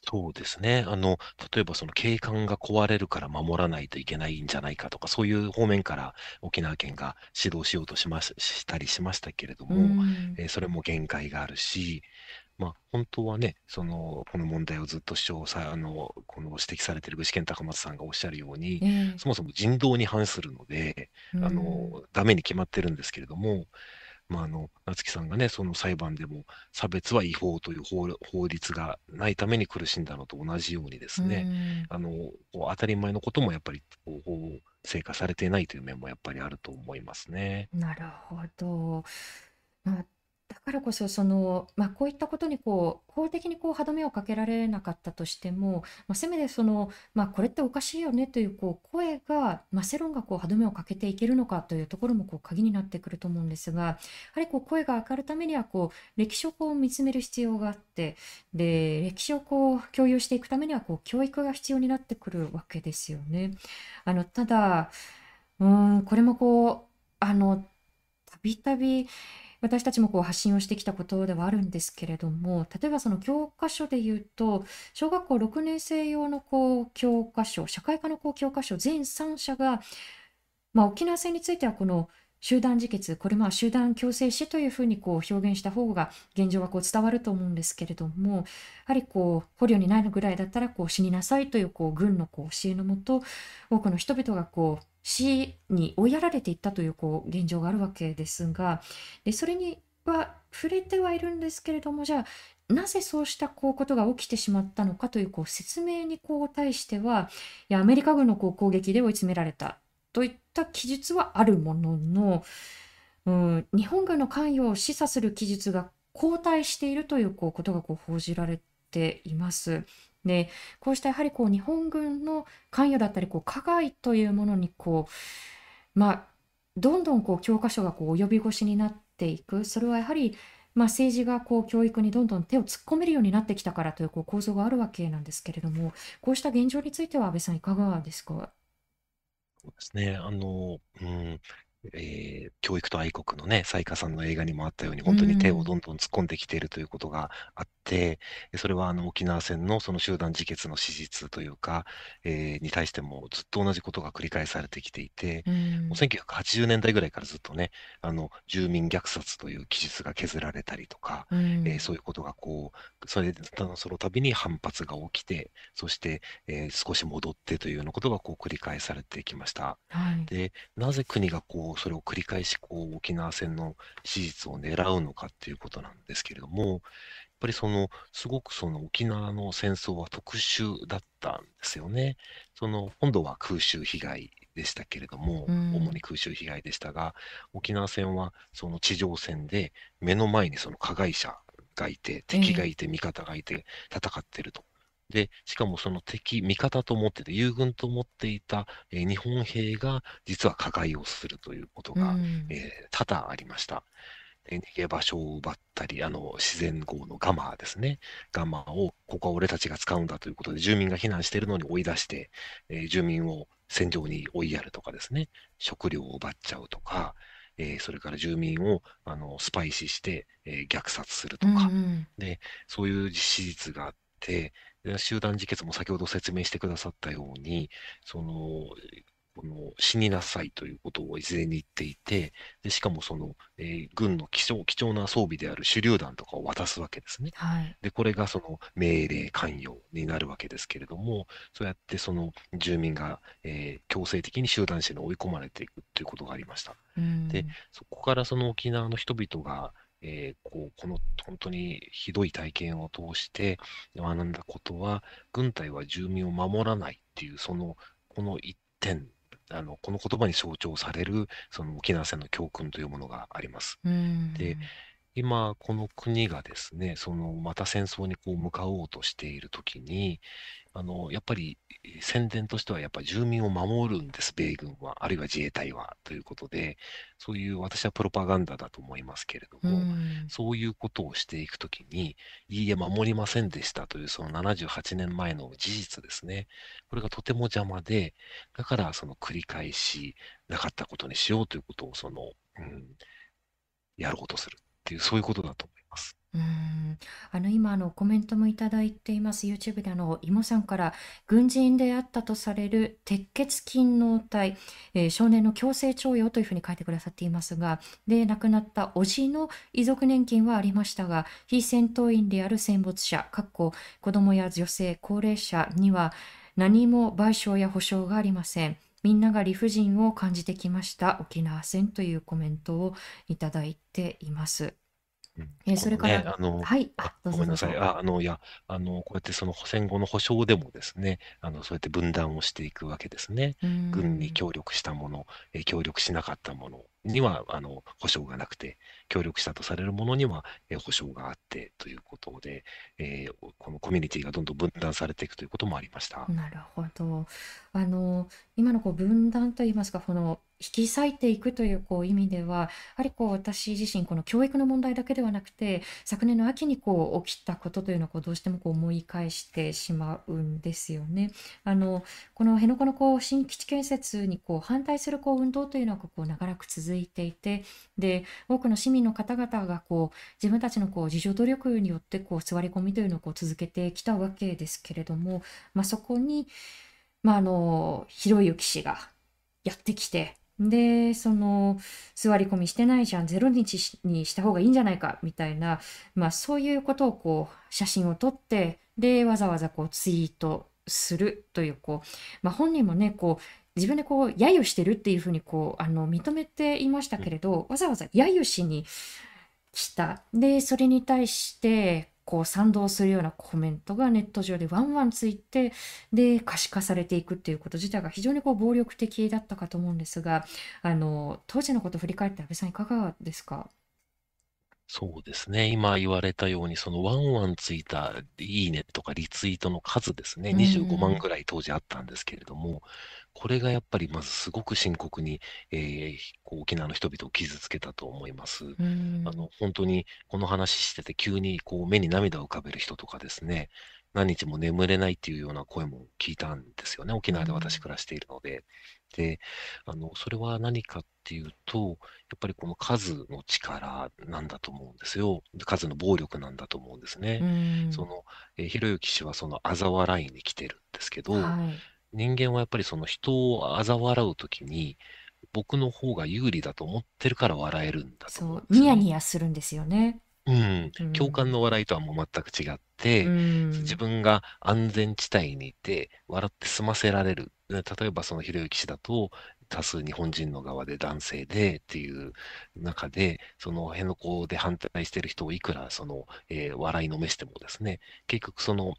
そうですね。あの、例えばその景観が壊れるから守らないといけないんじゃないかとか、そういう方面から沖縄県が指導しようとしまししたりしましたけれども、えーそれも限界があるし、まあ、本当はね、その、この問題をずっと主張さあの、この指摘されている具志堅高松さんがおっしゃるように、えそもそも人道に反するので、あの、ダメに決まってるんですけれどもまあ、あの、夏木さんがね、その裁判でも差別は違法という法法律がないために苦しんだのと同じようにですね、あの、当たり前のこともやっぱりこう法制化されていないという面もやっぱりあると思いますね。なるほど。まあ、だからこそ、その、まあ、こういったことにこう、法的にこう歯止めをかけられなかったとしても、まあ、せめてその、まあ、これっておかしいよねというこう声が、まあ、世論がこう歯止めをかけていけるのかというところもこう鍵になってくると思うんですが、やはりこう声が上がるためにはこう歴史をこう見つめる必要があって、で、歴史をこう共有していくためにはこう教育が必要になってくるわけですよね。あの、ただ、うん、これもこう、あの、たびたび、私たちもこう発信をしてきたことではあるんですけれども例えばその教科書で言うと小学校6年生用のこう教科書社会科のこう教科書全3社が、まあ、沖縄戦についてはこの集団自決これまあ集団強制死というふうにこう表現した方が現状はこう伝わると思うんですけれどもやはりこう捕虜になるぐらいだったらこう死になさいというこう軍のこう教えのもと多くの人々がこう死に追いやられていったというこう現状があるわけですがでそれには触れてはいるんですけれどもじゃあなぜそうしたこうことが起きてしまったのかというこう説明にこう対してはいやアメリカ軍のこう攻撃で追い詰められたといった記述はあるものの、うん、日本軍の関与を示唆する記述が後退しているというこうことがこう報じられています。で、こうしたやはりこう日本軍の関与だったり、こう加害というものにこう、まあ、どんどんこう教科書がこう及び腰になっていく。それはやはり、まあ、政治がこう教育にどんどん手を突っ込めるようになってきたからというこう構造があるわけなんですけれども、こうした現状については安倍さんいかがですか？そうですね。あの、うん、えー、教育と愛国のね、雑賀さんの映画にもあったように、本当に手をどんどん突っ込んできているということがあって、それはあの沖縄戦のその集団自決の史実というか、えー、に対してもずっと同じことが繰り返されてきていて、もう1980年代ぐらいからずっとね、あの住民虐殺という記述が削られたりとか、えー、そういうことがこう、それその度に反発が起きて、そして、えー、少し戻ってというようなことがこう繰り返されてきました。はい、で、なぜ国がこうそれを繰り返しこう沖縄戦の史実を狙うのかっていうことなんですけれども、やっぱりその、すごくその沖縄の戦争は特殊だったんですよね。その、本土は空襲被害でしたけれども、うん、主に空襲被害でしたが、沖縄戦はその地上戦で目の前にその加害者がいて、敵がいて、味方がいて戦ってると。で、しかもその敵、味方と思ってて、友軍と思っていた、えー日本兵が実は加害をするということが、えー多々ありました。で逃げ場所を奪ったり、あの自然豪のガマですね。ガマを、ここは俺たちが使うんだということで、住民が避難しているのに追い出して、えー住民を戦場に追いやるとかですね、食料を奪っちゃうとか、えーそれから住民をあのスパイ視して、えー虐殺するとか、で、そういう史実があって、集団自決も先ほど説明してくださったように、その、この死になさいということを事前に言っていて、でしかもその、えー、軍の貴重貴重な装備である手榴弾とかを渡すわけですね。はい、で、これがその命令関与になるわけですけれども、そうやってその住民が、えー、強制的に集団死に追い込まれていくということがありました。で、そこからその沖縄の人々がえー、こうこの本当にひどい体験を通して学んだことは、軍隊は住民を守らないっていう、その、この一点、あのこの言葉に象徴されるその沖縄戦の教訓というものがあります。で今、この国がですね、そのまた戦争にこう向かおうとしているときに、あの、やっぱり宣伝としてはやっぱり住民を守るんです、米軍は、あるいは自衛隊はということで、そういう私はプロパガンダだと思いますけれども、そういうことをしていくときに、いいえ、守りませんでしたというその78年前の事実ですね。これがとても邪魔で、だからその繰り返しなかったことにしようということを、その、うん、やろうとするっていう、そういうことだと思います。うん、あの今あのコメントもいただいています YouTube であの妹さんから軍人であったとされる鉄血勤労体、えー、少年の強制徴用というふうに書いてくださっていますがで亡くなった叔父の遺族年金はありましたが非戦闘員である戦没者かっこ子どもや女性高齢者には何も賠償や保証がありません。みんなが理不尽を感じてきました沖縄戦というコメントをいただいています。えー、それから、ね、あの、はい、あ、どうぞごめんなさい。あ、あの、いや、あの、こうやってその戦後の保障でもですね、あの、そうやって分断をしていくわけですね。軍に協力したもの、えー、協力しなかったものには、あの、保障がなくて、協力したとされるものには、えー、保障があってということで、えー、このコミュニティがどんどん分断されていくということもありました。なるほど。あの、今のこう分断といいますか、この引き裂いていくというこう意味では、やはりこう私自身、この教育の問題だけではなくて、昨年の秋にこう起きたことというのをこうどうしてもこう思い返してしまうんですよね。あのこの辺野古のこう新基地建設にこう反対するこう運動というのはこう長らく続いていて、で多くの市民の方々がこう自分たちのこう自助努力によってこう座り込みというのをこう続けてきたわけですけれども、まあ、そこに、まあ、あのひろゆき氏がやってきてで、その、座り込みしてないじゃん、0日にした方がいいんじゃないか、みたいな、まあそういうことをこう、写真を撮って、で、わざわざこう、ツイートするという、こう、まあ本人もね、こう、自分でこう、揶揄してるっていうふうにこう、あの、認めていましたけれど、わざわざ揶揄しに来た。で、それに対して、こう賛同するようなコメントがネット上でワンワンついてで可視化されていくっていうこと自体が非常にこう暴力的だったかと思うんですがあの当時のことを振り返って安倍さんいかがですか？そうですね。今言われたように、そのワンワンついたいいねとかリツイートの数ですね。25万ぐらい当時あったんですけれども、これがやっぱりまずすごく深刻に、えーこう沖縄の人々を傷つけたと思います。あの、本当にこの話してて急にこう目に涙を浮かべる人とかですね、何日も眠れないっていうような声も聞いたんですよね。沖縄で私暮らしているので。で、あの、それは何かっていうと、やっぱりこの数の力なんだと思うんですよ。数の暴力なんだと思うんですね。その、えー、ひろゆき氏はその嘲笑いに来てるんですけど、はい、人間はやっぱりその人を嘲笑うときに、僕の方が有利だと思ってるから笑えるんだと思うんですよ、ね、ニヤニヤするんですよね。うん、共感の笑いとはもう全く違って、うん、自分が安全地帯にいて、笑って済ませられる。例えばそのひろゆき氏だと、多数日本人の側で男性でっていう中で、その辺の子で反対してる人をいくらその、えー、笑いのめしてもですね、結局その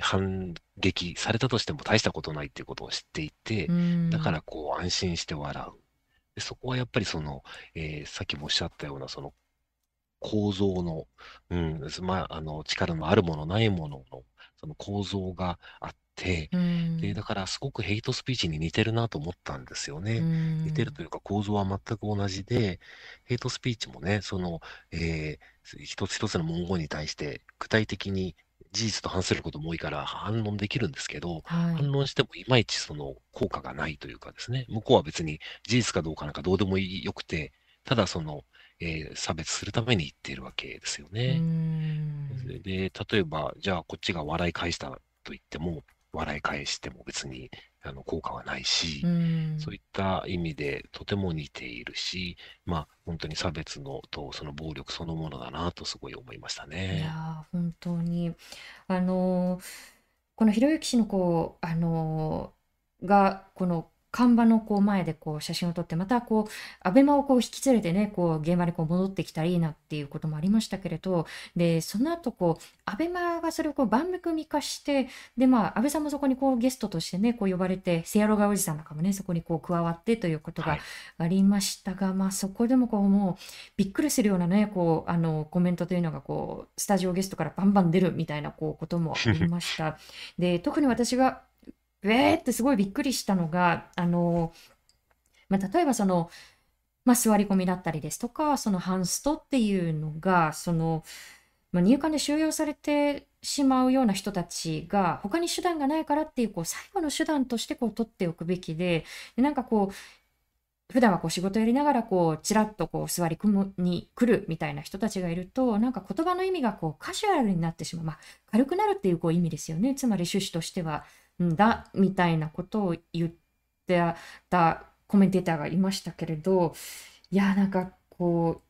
反撃されたとしても大したことないっていうことを知っていて、だからこう安心して笑う。でそこはやっぱりその、えー、さっきもおっしゃったようなその構造の、うん、まあ、あの、力のあるもの、ないものの、その構造があって、で、だからすごくヘイトスピーチに似てるなと思ったんですよね。似てるというか構造は全く同じで、ヘイトスピーチもね、その、えー、一つ一つの文言に対して具体的に事実と反することも多いから反論できるんですけど、はい、反論してもいまいちその効果がないというかですね、向こうは別に事実かどうかなんかどうでもよくて、ただその、えー、差別するために言っているわけですよね。で、例えば、じゃあこっちが笑い返したと言っても、笑い返しても別にあの効果はないし、そういった意味でとても似ているし、まあ本当に差別のとその暴力そのものだなとすごい思いましたね。いや本当に。あのこのひろゆき氏のこうあのがこの看板のこう前でこう写真を撮って、またこう、アベマをこう引き連れてね、こう現場にこう戻ってきたらいいなっていうこともありましたけれど、で、その後こう、アベマがそれをこう番組化して、で、まあ、安倍さんもそこにこうゲストとしてね、こう呼ばれて、セアロガおじさんなんかもね、そこにこう加わってということがありましたが、はい、まあ、そこでもこう、もう、びっくりするようなね、こう、あの、コメントというのがこう、スタジオゲストからバンバン出るみたいなこうこともありました。で、特に私がえーってすごいびっくりしたのが、あの、まあ、例えばその、まあ、座り込みだったりですとか、そのハンストっていうのが、その、まあ、入管で収容されてしまうような人たちが、他に手段がないからっていう、こう、最後の手段としてこう取っておくべきで、でなんかこう、普段はこう仕事やりながらこうちらっとこう座り込むに来るみたいな人たちがいるとなんか言葉の意味がこうカジュアルになってしまう、まあ、軽くなるっていうこう意味ですよね。つまり趣旨としては。んだみたいなことを言ってたコメンテーターがいましたけれどいやなんかこう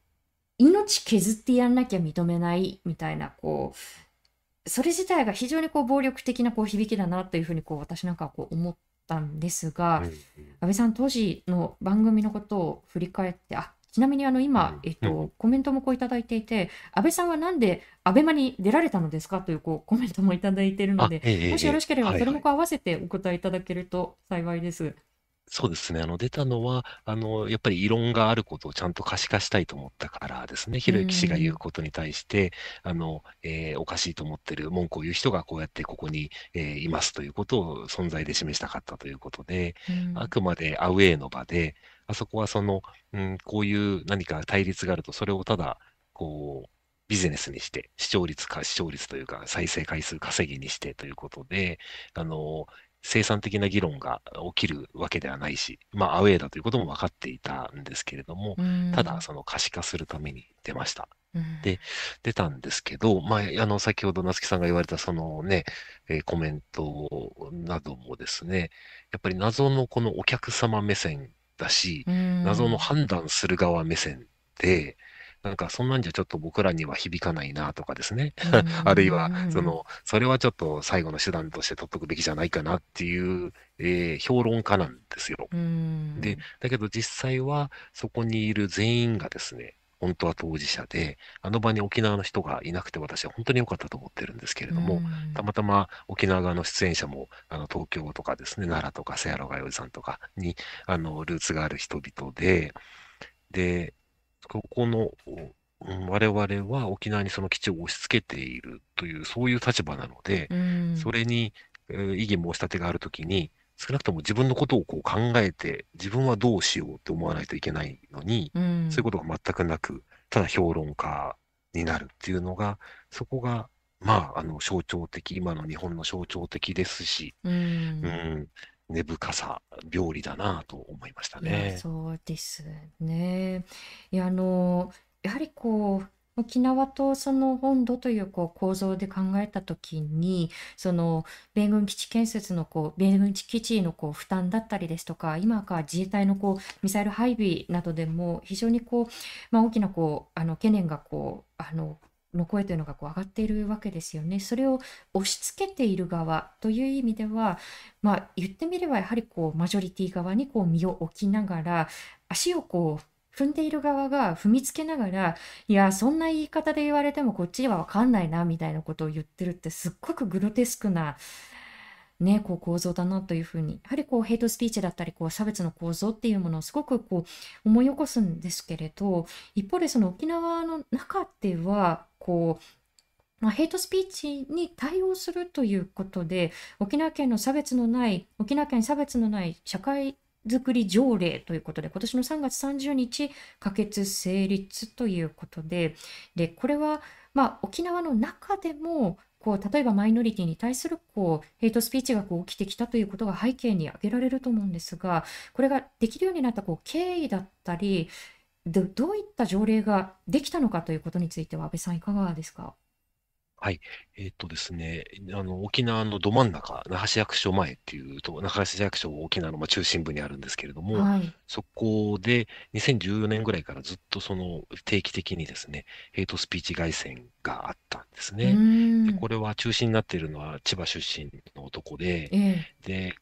命削ってやんなきゃ認めないみたいなこうそれ自体が非常にこう暴力的なこう響きだなというふうにこう私なんかこう思ったんですが、安倍さん当時の番組のことを振り返ってあちなみにあの今、えっと、コメントもこういただいていて、安倍さんはなんで安倍マに出られたのですか？というこうコメントもいただいているので、ええ、もしよろしければ、それも合わせてお答えいただけると幸いです。そうですね。あの、出たのは、あの、やっぱり異論があることをちゃんと可視化したいと思ったからですね。ひろゆき氏が言うことに対して、あの、えー、おかしいと思ってる文句を言う人がこうやってここに、えー、いますということを存在で示したかったということで、あくまでアウェーの場で、あそこはその、うん、こういう何か対立があると、それをただ、こう、ビジネスにして、視聴率か、視聴率というか、再生回数稼ぎにしてということで、あの、生産的な議論が起きるわけではないし、まあ、アウェーだということも分かっていたんですけれども、ただ、その可視化するために出ました。で、出たんですけど、まあ、あの、先ほど夏木さんが言われたそのね、えー、コメントなどもですね、やっぱり謎のこのお客様目線だし、謎の判断する側目線で、なんかそんなんじゃちょっと僕らには響かないなとかですね。あるいは、その、それはちょっと最後の手段として取っとくべきじゃないかなっていう、えー、評論家なんですよ。で、だけど実際はそこにいる全員がですね、本当は当事者で、あの場に沖縄の人がいなくて私は本当に良かったと思ってるんですけれども、たまたま沖縄側の出演者も、あの、東京とかですね、奈良とかセアロガヨジさんとかに、あの、ルーツがある人々で、で、ここの、うん、我々は沖縄にその基地を押し付けているという、そういう立場なので、それに、えー異議申し立てがあるときに、少なくとも自分のことをこう考えて、自分はどうしようって思わないといけないのに、そういうことが全くなく、ただ評論家になるっていうのが、そこが、まあ、あの、象徴的、今の日本の象徴的ですし、ううんん、根深さ、病理だなと思いましたね。そうですね。いや、あの、やはりこう、沖縄とその本土というこう構造で考えたときに、その米軍基地建設のこう米軍基地のこう負担だったりですとか、今か自衛隊のこうミサイル配備などでも非常にこう、まあ、大きなこうあの懸念がこうあのの声というのがこう上がっているわけですよね。それを押し付けている側という意味では、まあ、言ってみればやはりこうマジョリティ側にこう身を置きながら足をこう踏んでいる側が踏みつけながらいやそんな言い方で言われてもこっちは分かんないなみたいなことを言ってるってすっごくグロテスクな、ね、こう構造だなというふうに。やはりこうヘイトスピーチだったりこう差別の構造っていうものをすごくこう思い起こすんですけれど一方でその沖縄の中ではこうまあ、ヘイトスピーチに対応するということで沖縄県の差別のない沖縄県差別のない社会づくり条例ということで今年の3月30日可決成立ということででこれはまあ沖縄の中でもこう例えばマイノリティに対するこうヘイトスピーチがこう起きてきたということが背景に挙げられると思うんですがこれができるようになったこう経緯だったりどどういった条例ができたのかということについては安倍さんいかがですか？はい。えっとですね、あの、沖縄のど真ん中、那覇市役所前っていうと、那覇市役所沖縄のまあ中心部にあるんですけれども、はい。そこで2014年ぐらいからずっとその定期的にですね、ヘイトスピーチ凱旋があったんですね。で、こん。れは中心になっているのは千葉出身の男で、ええ。で、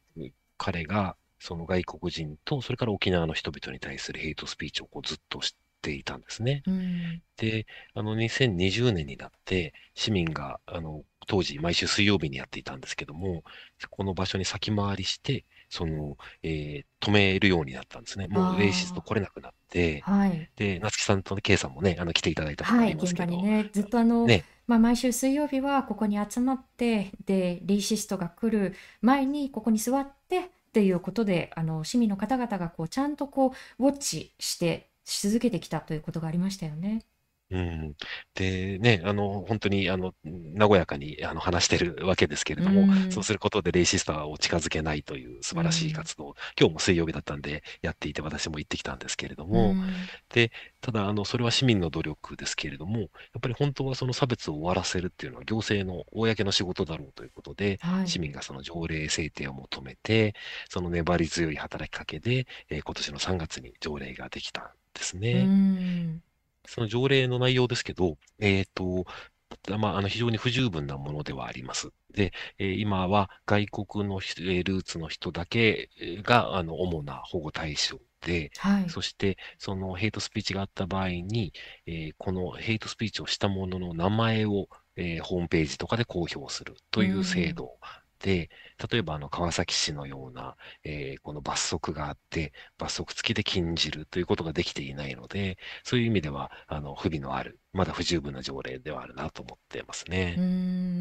彼がその外国人と、それから沖縄の人々に対するヘイトスピーチをこうずっとしていたんですね。うん。で、あの、2020年になって、市民が、あの、当時、毎週水曜日にやっていたんですけども、この場所に先回りして、その、えー止めるようになったんですね。もう、レイシストあ来れなくなっあ、て、はい。で、夏木さんとね、ケイさんもね、あの、来ていただいたことあはい、ります現場けど、にね、ずっとあの、ね、まあ、毎週水曜日はここに集まって、で、レイシストが来る前にここに座ってっていうことで、あの、市民の方々がこう、ちゃんとこう、ウォッチして、し続けてきたということがありましたよね。うん。で、ね、あの、本当に、あの、和やかに、あの、話してるわけですけれうども、そうん、することでレイシスターを近づけないという素う晴らしいん、活動、今日も水曜日だったんで、やっていて、私も行ってきたんですけれどうも、ん、で、ただ、あの、それは市民の努力ですけれども、やっぱり本当はその差別を終わらせるっていうのは行政の公の仕事だろうということで、はい。市民がその条例制定を求めて、その粘り強い働きかけで、えー今年の3月に条例ができたんですうね。ん、その条例の内容ですけど、えっと、まあ、あの非常に不十分なものではあります。で、えー今は外国の人えールーツの人だけえーがあの主な保護対象で、はい。そしてそのヘイトスピーチがあった場合に、えーこのヘイトスピーチをした者の名前を、えーホームページとかで公表するうという制ん、度で、例えばあの川崎市のような、えーこの罰則があって、罰則付きで禁じるということができていないので、そういう意味では、あの、不備のある、まだ不十分な条例ではあるなと思ってますうーね。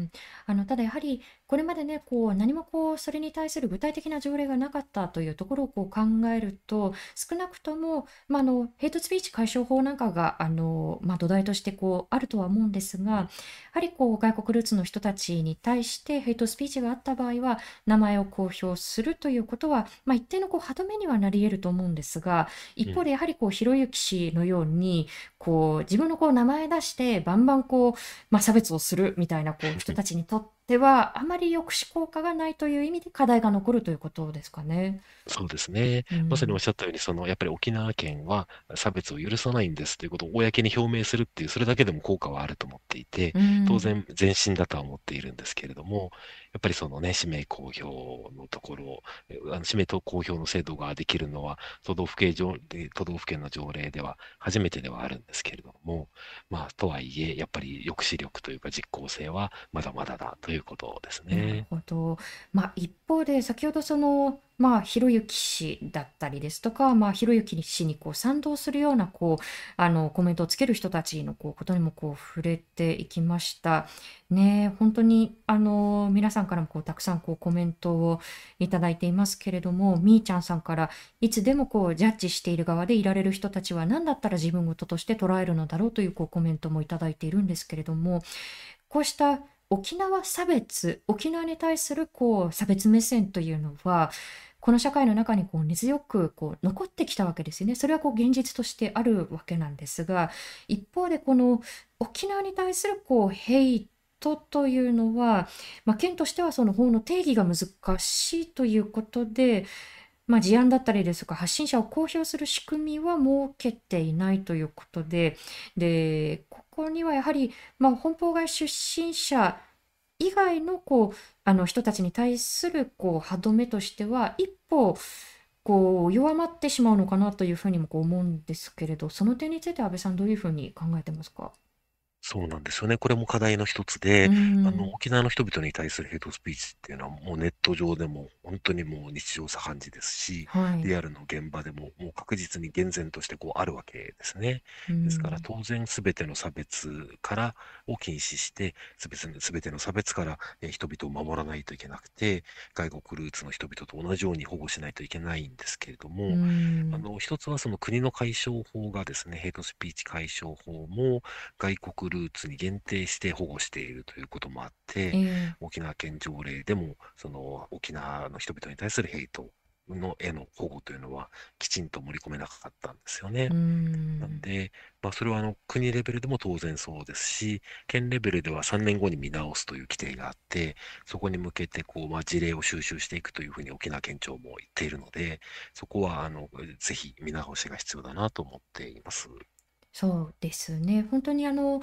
ん、あの、ただやはり、これまでね、こう、何もこう、それに対する具体的な条例がなかったというところをこう考えると、少なくとも、まあ、あの、ヘイトスピーチ解消法なんかが、あの、まあ、土台としてこう、あるとは思うんですが、やはりこう、外国ルーツの人たちに対してヘイトスピーチがあった場合は、名前を公表するということは、まあ、一定のこう、歯止めにはなり得ると思うんですが、一方うん。でやはりこう、ひろゆき氏のように、こう、自分のこう、名前出して、バンバンこう、まあ、差別をするみたいなこう人たちにとってては、あまり抑止効果がないという意味で課題が残るということですかね。そうですね。うまさにおっん。しゃったように、その、やっぱり沖縄県は差別を許さないんですということを公に表明するっていう、それだけでも効果はあると思っていて、うん。当然前進だとは思っているんですけれども、やっぱりそのね、氏名公表のところ、えあの氏名と公表の制度ができるのは、都道府県条例、都道府県の条例では初めてではあるんですけれども、まあ、とはいえ、やっぱり抑止力というか実効性はまだまだだといういうことですなる。ほど。まあ、一方で先ほどその、まあ、ひろゆき氏だったりですとか、まあ、ひろゆき氏にこう賛同するようなこうあのコメントをつける人たちのこうことにもこう触れていきました。ね、本当にあの皆さんからもこうたくさんこうコメントをいただいていますけれども、みーちゃんさんからいつでもこうジャッジしている側でいられる人たちは何だったら自分事として捉えるのだろうというこうコメントもいただいているんですけれども、こうした沖縄差別、沖縄に対するこう差別目線というのは、この社会の中にこう根強くこう残ってきたわけですよね。それはこう現実としてあるわけなんですが、一方でこの沖縄に対するこうヘイトというのは、まあ、県としてはその法の定義が難しいということで、まあ、事案だったりですとか発信者を公表する仕組みは設けていないということで、で、ここにはやはり、まあ、本邦外出身者以外のこうあの人たちに対するこう歯止めとしては一歩こう弱まってしまうのかなというふうにもこう思うんですけれど、その点について安倍さんどういうふうに考えてますか？そうなんですよね。これも課題の一つで、あの、沖縄の人々に対するヘイトスピーチっていうのは、もうネット上でも本当にもう日常茶飯事ですし、はい。リアルの現場でももう確実に厳然としてこうあるわけですね。ですから当然すべての差別からを禁止して、すべてての差別からえ人々を守らないといけなくて、外国ルーツの人々と同じように保護しないといけないんですけれどうも、あん。の、一つはその国の解消法がですね、ヘイトスピーチ解消法も外国ルーツに限定して保護しているということもあって、ええ。沖縄県条例でも、その沖縄の人々に対するヘイトのへの保護というのはきちんと盛り込めなかったんですよね。うなんん。で、まあ、それはあの国レベルでも当然そうですし、県レベルでは3年後に見直すという規定があって、そこに向けてこう、まあ、事例を収集していくというふうに沖縄県庁も言っているので、そこはあのぜひ見直しが必要だなと思っています。そうですね。本当にあの、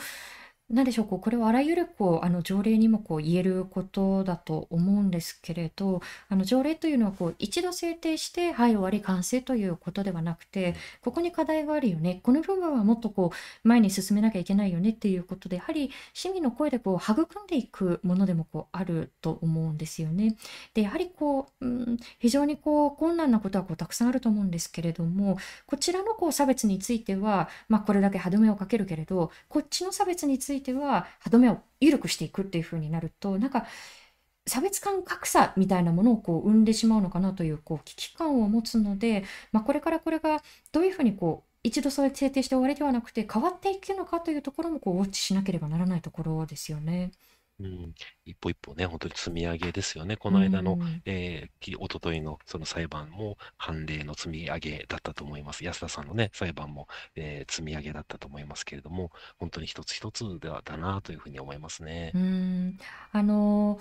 なんでしょう、こう、これはあらゆるこう、あの、条例にもこう言えることだと思うんですけれど、あの、条例というのはこう、一度制定して、はい、終わり、完成ということではなくて、ここに課題があるよね、この部分はもっとこう、前に進めなきゃいけないよねっていうことで、やはり市民の声でこう、育んでいくものでもこう、あると思うんですよね。で、やはりこう、うん、非常にこう、困難なことはこう、たくさんあると思うんですけれども、こちらのこう、差別については、まあ、これだけ歯止めをかけるけれど、こっちの差別については歯止めを緩くしていくっていう風になると、なんか差別感格差みたいなものをこう生んでしまうのかなというこう危機感を持つので、まあ、これからこれがどういうふうにこう一度それ制定して終わりではなくて変わっていくのかというところもこうウォッチしなければならないところですよね。うん、一歩一歩ね、本当に積み上げですよね。こうの間の、ん。えーき、一昨日のその裁判も判例の積み上げだったと思います。安田さんのね、裁判も、えー積み上げだったと思いますけれども、本当に一つ一つではだなというふうに思いますね。うーん、あの、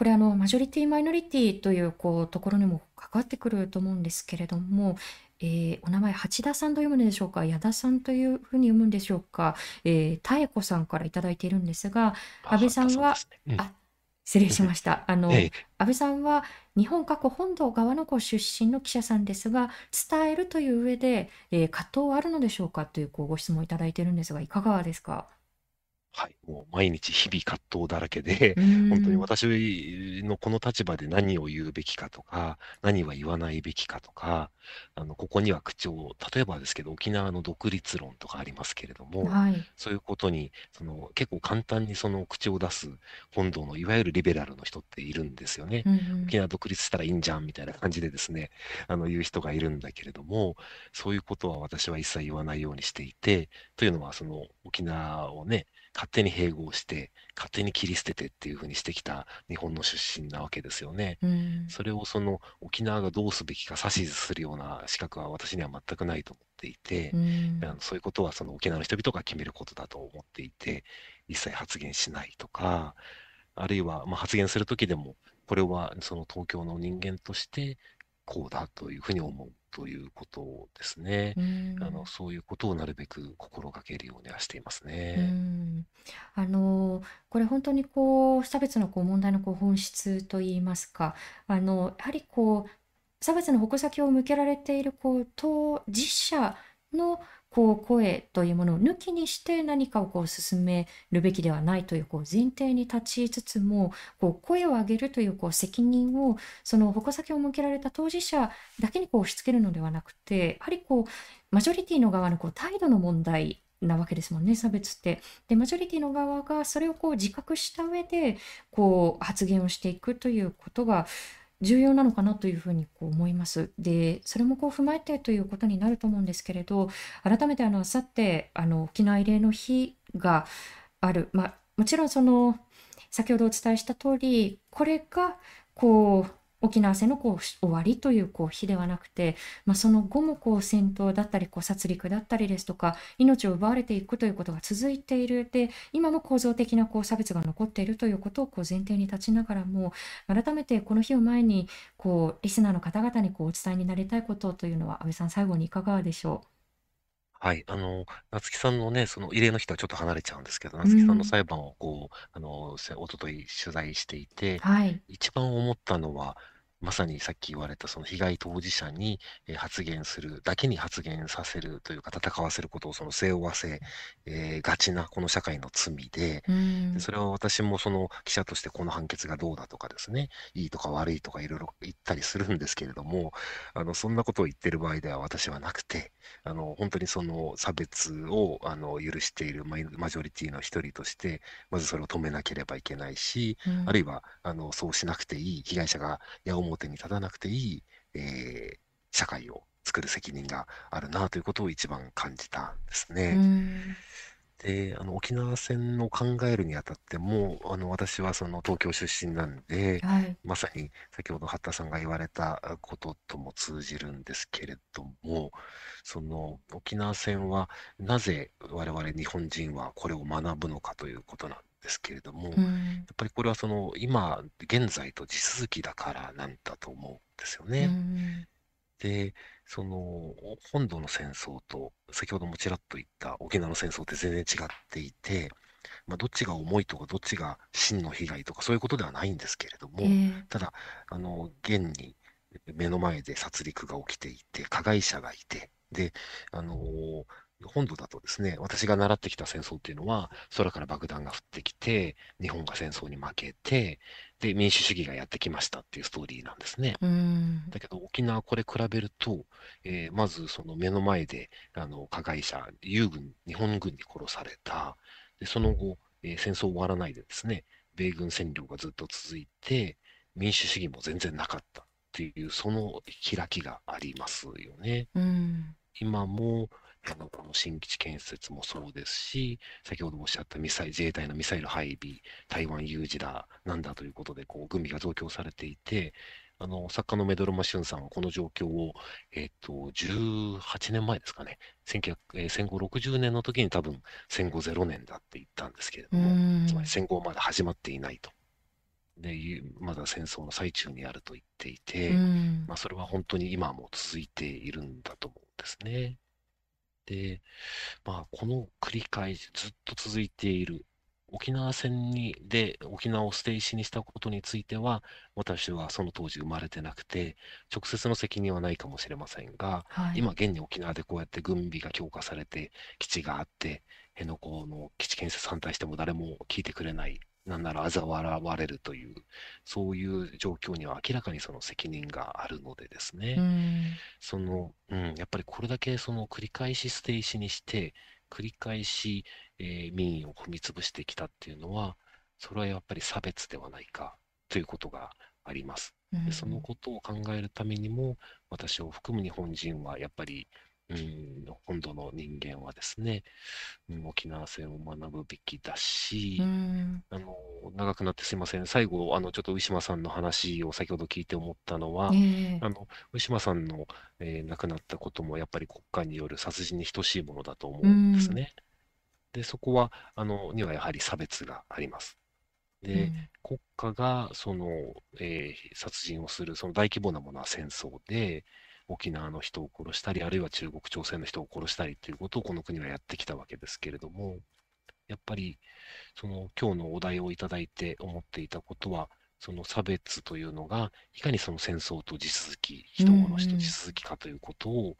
これあの、マジョリティマイノリティというこうところにも関わってくると思うんですけれども、えーお名前八田さんと読むのでしょうか、矢田さんというふうに読むんでしょうか、えー、妙子さんからいただいているんですが、あ、安倍さんは。あ、失礼しました。あの、ええ、安倍さんは日本過去本土側のこう出身の記者さんですが、伝えるという上で、えー葛藤はあるのでしょうか？というこうご質問いただいているんですが、いかがですか？はい、もう毎日日々葛藤だらけで、う本当に私のこの立場で何を言うべきかとか、何は言わないべきかとか、あの、ここには口調、例えばですけど、沖縄の独立論とかありますけれども、はい。そういうことに、その、結構簡単にその口を出す本土のいわゆるリベラルの人っているんですよね。うんうん。沖縄独立したらいいんじゃんみたいな感じでですね、あの、言う人がいるんだけれども、そういうことは私は一切言わないようにしていて、というのはその沖縄をね、勝手に併合して、勝手に切り捨ててっていうふうにしてきた日本の出身なわけですよね。うん。それをその沖縄がどうすべきか指図するような資格は私には全くないと思っていてう、ん。あのそういうことはその沖縄の人々が決めることだと思っていて、一切発言しないとか、あるいはまあ発言するときでも、これはその東京の人間としてこうだというふうに思うということですね。うあの、ん。そういうことをなるべく心がけるようにはしていますうね。ん。あの、これ本当にこう、差別のこう問題のこう本質といいますか、あの、やはりこう、差別の矛先を向けられているこう当事者のこう声というものを抜きにして何かをこう進めるべきではないというこう前提に立ちつつもこう声を上げるというこう責任をその矛先を向けられた当事者だけにこう押し付けるのではなくてやはりこうマジョリティの側のこう態度の問題なわけですもんね差別って。でマジョリティの側がそれをこう自覚した上でこう発言をしていくということが重要なのかなというふうにこう思います。で、それもこう踏まえてということになると思うんですけれど、改めてあの、あさってあの沖縄慰霊の日がある。まあ、もちろんその、先ほどお伝えした通り、これがこう沖縄戦のこう終わりというこう日ではなくて、まあ、その後もこう戦闘だったりこう殺戮だったりですとか命を奪われていくということが続いている。で今も構造的なこう差別が残っているということをこう前提に立ちながらも改めてこの日を前にこうリスナーの方々にこうお伝えになりたいことというのは安倍さん最後にいかがでしょう？はい、あの、夏木さんのね、その慰霊の日とはちょっと離れちゃうんですけど、夏木さんの裁判をこう、あの、せ一昨日取材していて、はい。一番思ったのは、まさにさっき言われたその被害当事者に発言する、だけに発言させるというか、戦わせることをその背負わせ、えー、がちなこの社会の罪で、でそれは私もその記者としてこの判決がどうだとかですね、いいとか悪いとかいろいろ言ったりするんですけれども、あのそんなことを言ってる場合では私はなくて、あの本当にその差別をあの許しているマジョリティの一人として、まずそれを止めなければいけないし、あるいはあのそうしなくていい、被害者が矢面表に立たなくていい、えー、社会を作る責任があるなということを一番感じたんですね。で、あの沖縄戦の考えるにあたっても、あの私はその東京出身なんで、はい、まさに先ほど八田さんが言われたこととも通じるんですけれども、その沖縄戦はなぜ我々日本人はこれを学ぶのかということなんですけれども、うん、やっぱりこれはその今現在と地続きだからなんだと思うんですよね。うん、でその本土の戦争と先ほどもちらっと言った沖縄の戦争って全然違っていて、まあ、どっちが重いとかどっちが真の被害とかそういうことではないんですけれども、えー、ただあの現に目の前で殺戮が起きていて加害者がいてであのー本土だとですね、私が習ってきた戦争っていうのは、空から爆弾が降ってきて、日本が戦争に負けて、で、民主主義がやってきましたっていうストーリーなんですね。だけど、沖縄これ比べると、えー、まずその目の前で、あの、加害者、友軍、日本軍に殺された。で、その後、えー、戦争終わらないでですね、米軍占領がずっと続いて、民主主義も全然なかったっていう、その開きがありますよね。今も、あのこの新基地建設もそうですし、先ほどおっしゃったミサイ自衛隊のミサイル配備、台湾有事だ、なんだということで、こう軍備が増強されていて、あの作家のメドロマ・シュンさんはこの状況を、えっ、と、18年前ですかね、1900えー、戦後60年の時に多分戦後0年だって言ったんですけれども、つまり戦後まだ始まっていないと。でまだ戦争の最中にあると言っていて、まあ、それは本当に今も続いているんだと思うんですね。で、まあ、この繰り返しずっと続いている沖縄戦にで沖縄を捨て石にしたことについては、私はその当時生まれてなくて、直接の責任はないかもしれませんが、はい、今現に沖縄でこうやって軍備が強化されて、基地があって、辺野古の基地建設反対しても誰も聞いてくれないなんなら嘲笑われるという、そういう状況には明らかにその責任があるのでですね、うん、その、うん、やっぱりこれだけその繰り返し捨て石にして、繰り返し、えー、民意を踏み潰してきたっていうのは、それはやっぱり差別ではないかということがあります。でそのことを考えるためにも、私を含む日本人はやっぱりうん、本土の人間はですね、うん、沖縄戦を学ぶべきだし、うん、あの長くなってすいません、最後、あのちょっとウィシュマさんの話を先ほど聞いて思ったのは、えー、あのウィシュマさんの、えー、亡くなったこともやっぱり国家による殺人に等しいものだと思うんですね。うん、で、そこはあのにはやはり差別があります。で、国家がその、えー、殺人をする、その大規模なものは戦争で、沖縄の人を殺したり、あるいは中国、朝鮮の人を殺したりということをこの国はやってきたわけですけれども、やっぱりその今日のお題をいただいて思っていたことは、その差別というのが、いかにその戦争と地続き、人殺しと地続きかということを、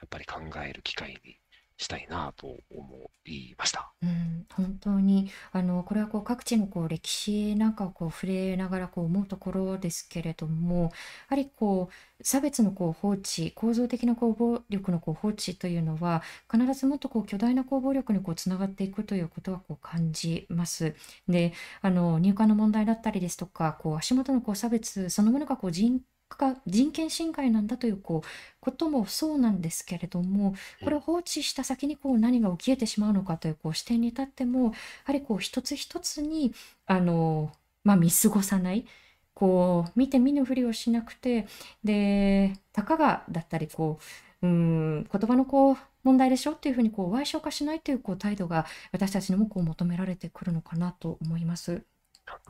やっぱり考える機会にしたいなと思いました。うん、本当にあのこれはこう各地のこう歴史なんかをこう触れながらこう思うところですけれども、やはりこう差別のこう放置、構造的なこう暴力のこう放置というのは必ずもっとこう巨大なこう暴力にこうつながっていくということはこう感じます。で、あの入管の問題だったりですとか、こう足元のこう差別そのものがこう人が人権侵害なんだというこうこともそうなんですけれどもこれを放置した先にこう何が起きえてしまうのかというこう視点に立ってもやはりこう一つ一つにあの、まあ、見過ごさないこう見て見ぬふりをしなくてでたかがだったりこううん言葉のこう問題でしょっていうふうにこう歪償化しないというこう態度が私たちにもこう求められてくるのかなと思います。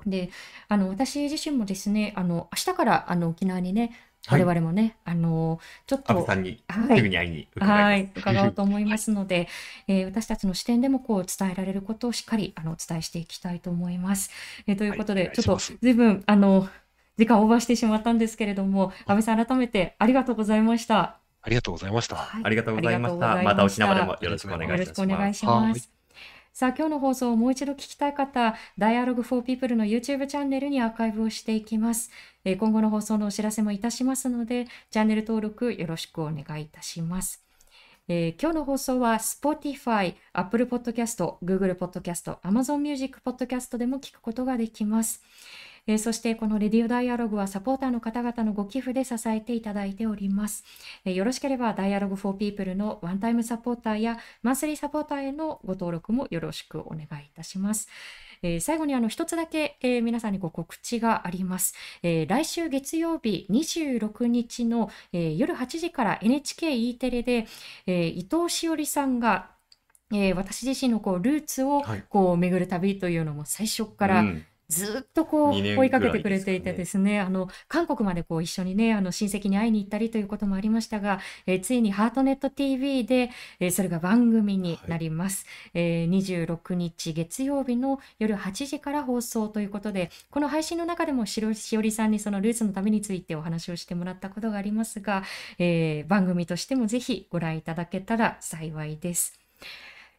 で、あの、私自身もですね、あの、明日からあの沖縄にね、我々もね、あの、ちょっと、さんにすぐに会いに伺はい、伺おうと思いますので、えー私たちの視点でもこう伝えられることをしっかりあのお伝えしていきたいと思います。えーということで、ちょっとずいぶんあの時間オーバーしてしまったんですけれども、安倍さん改めてありがとうございました。ありがとうございました。はい、ありがとうございました。また沖縄でもよろしくお願いします。さあ、今日の放送をもう一度聞きたい方、Dialogue for People の YouTube チャンネルにアーカイブをしていきます。今後の放送のお知らせもいたしますので、チャンネル登録よろしくお願いいたします。えー、今日の放送は Spotify、Apple Podcast、Google Podcast、Amazon Music Podcast でも聞くことができます。えー、そしてこのレディオダイアログはサポーターの方々のご寄付で支えていただいております。えー、よろしければダイアログフォーピープルのワンタイムサポーターやマンスリーサポーターへのご登録もよろしくお願いいたします。えー、最後にあの一つだけ、えー、皆さんにご告知があります。えー、来週月曜日26日の、え夜8時から NHKE テレで、え伊藤しおりさんがえー、私自身のこうルーツをこう巡る旅というのも最初から、うんずっとこう追いかけてくれていてですね、あの韓国までこう一緒にね、あの親戚に会いに行ったりということもありましたが、えー、ついにハートネット TV で、えー、それが番組になります、はい、えー、26日月曜日の夜8時から放送ということで、この配信の中でもしおりさんにそのルーツのためについてお話をしてもらったことがありますが、えー、番組としてもぜひご覧いただけたら幸いです。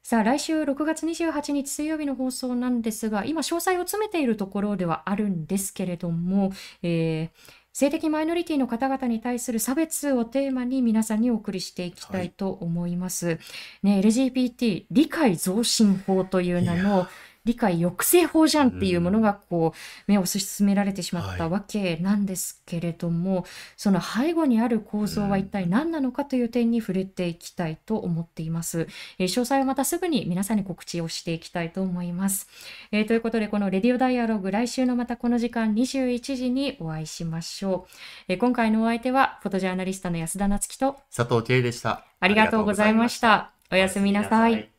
さあ、来週6月28日水曜日の放送なんですが、今詳細を詰めているところではあるんですけれども、えー、性的マイノリティの方々に対する差別をテーマに皆さんにお送りしていきたいと思います。はい、ね、LGBT 理解増進法という名の理解抑制法じゃんっていうものがこう目を進められてしまったわけなんですけれども、はい、その背後にある構造は一体何なのかという点に触れていきたいと思っています。えー、詳細はまたすぐに皆さんに告知をしていきたいと思います。えー、ということでこのレディオダイアログ来週のまたこの時間21時にお会いしましょう。えー、今回のお相手はフォトジャーナリストの安田夏樹と佐藤圭でした。ありがとうございました。おやすみなさい。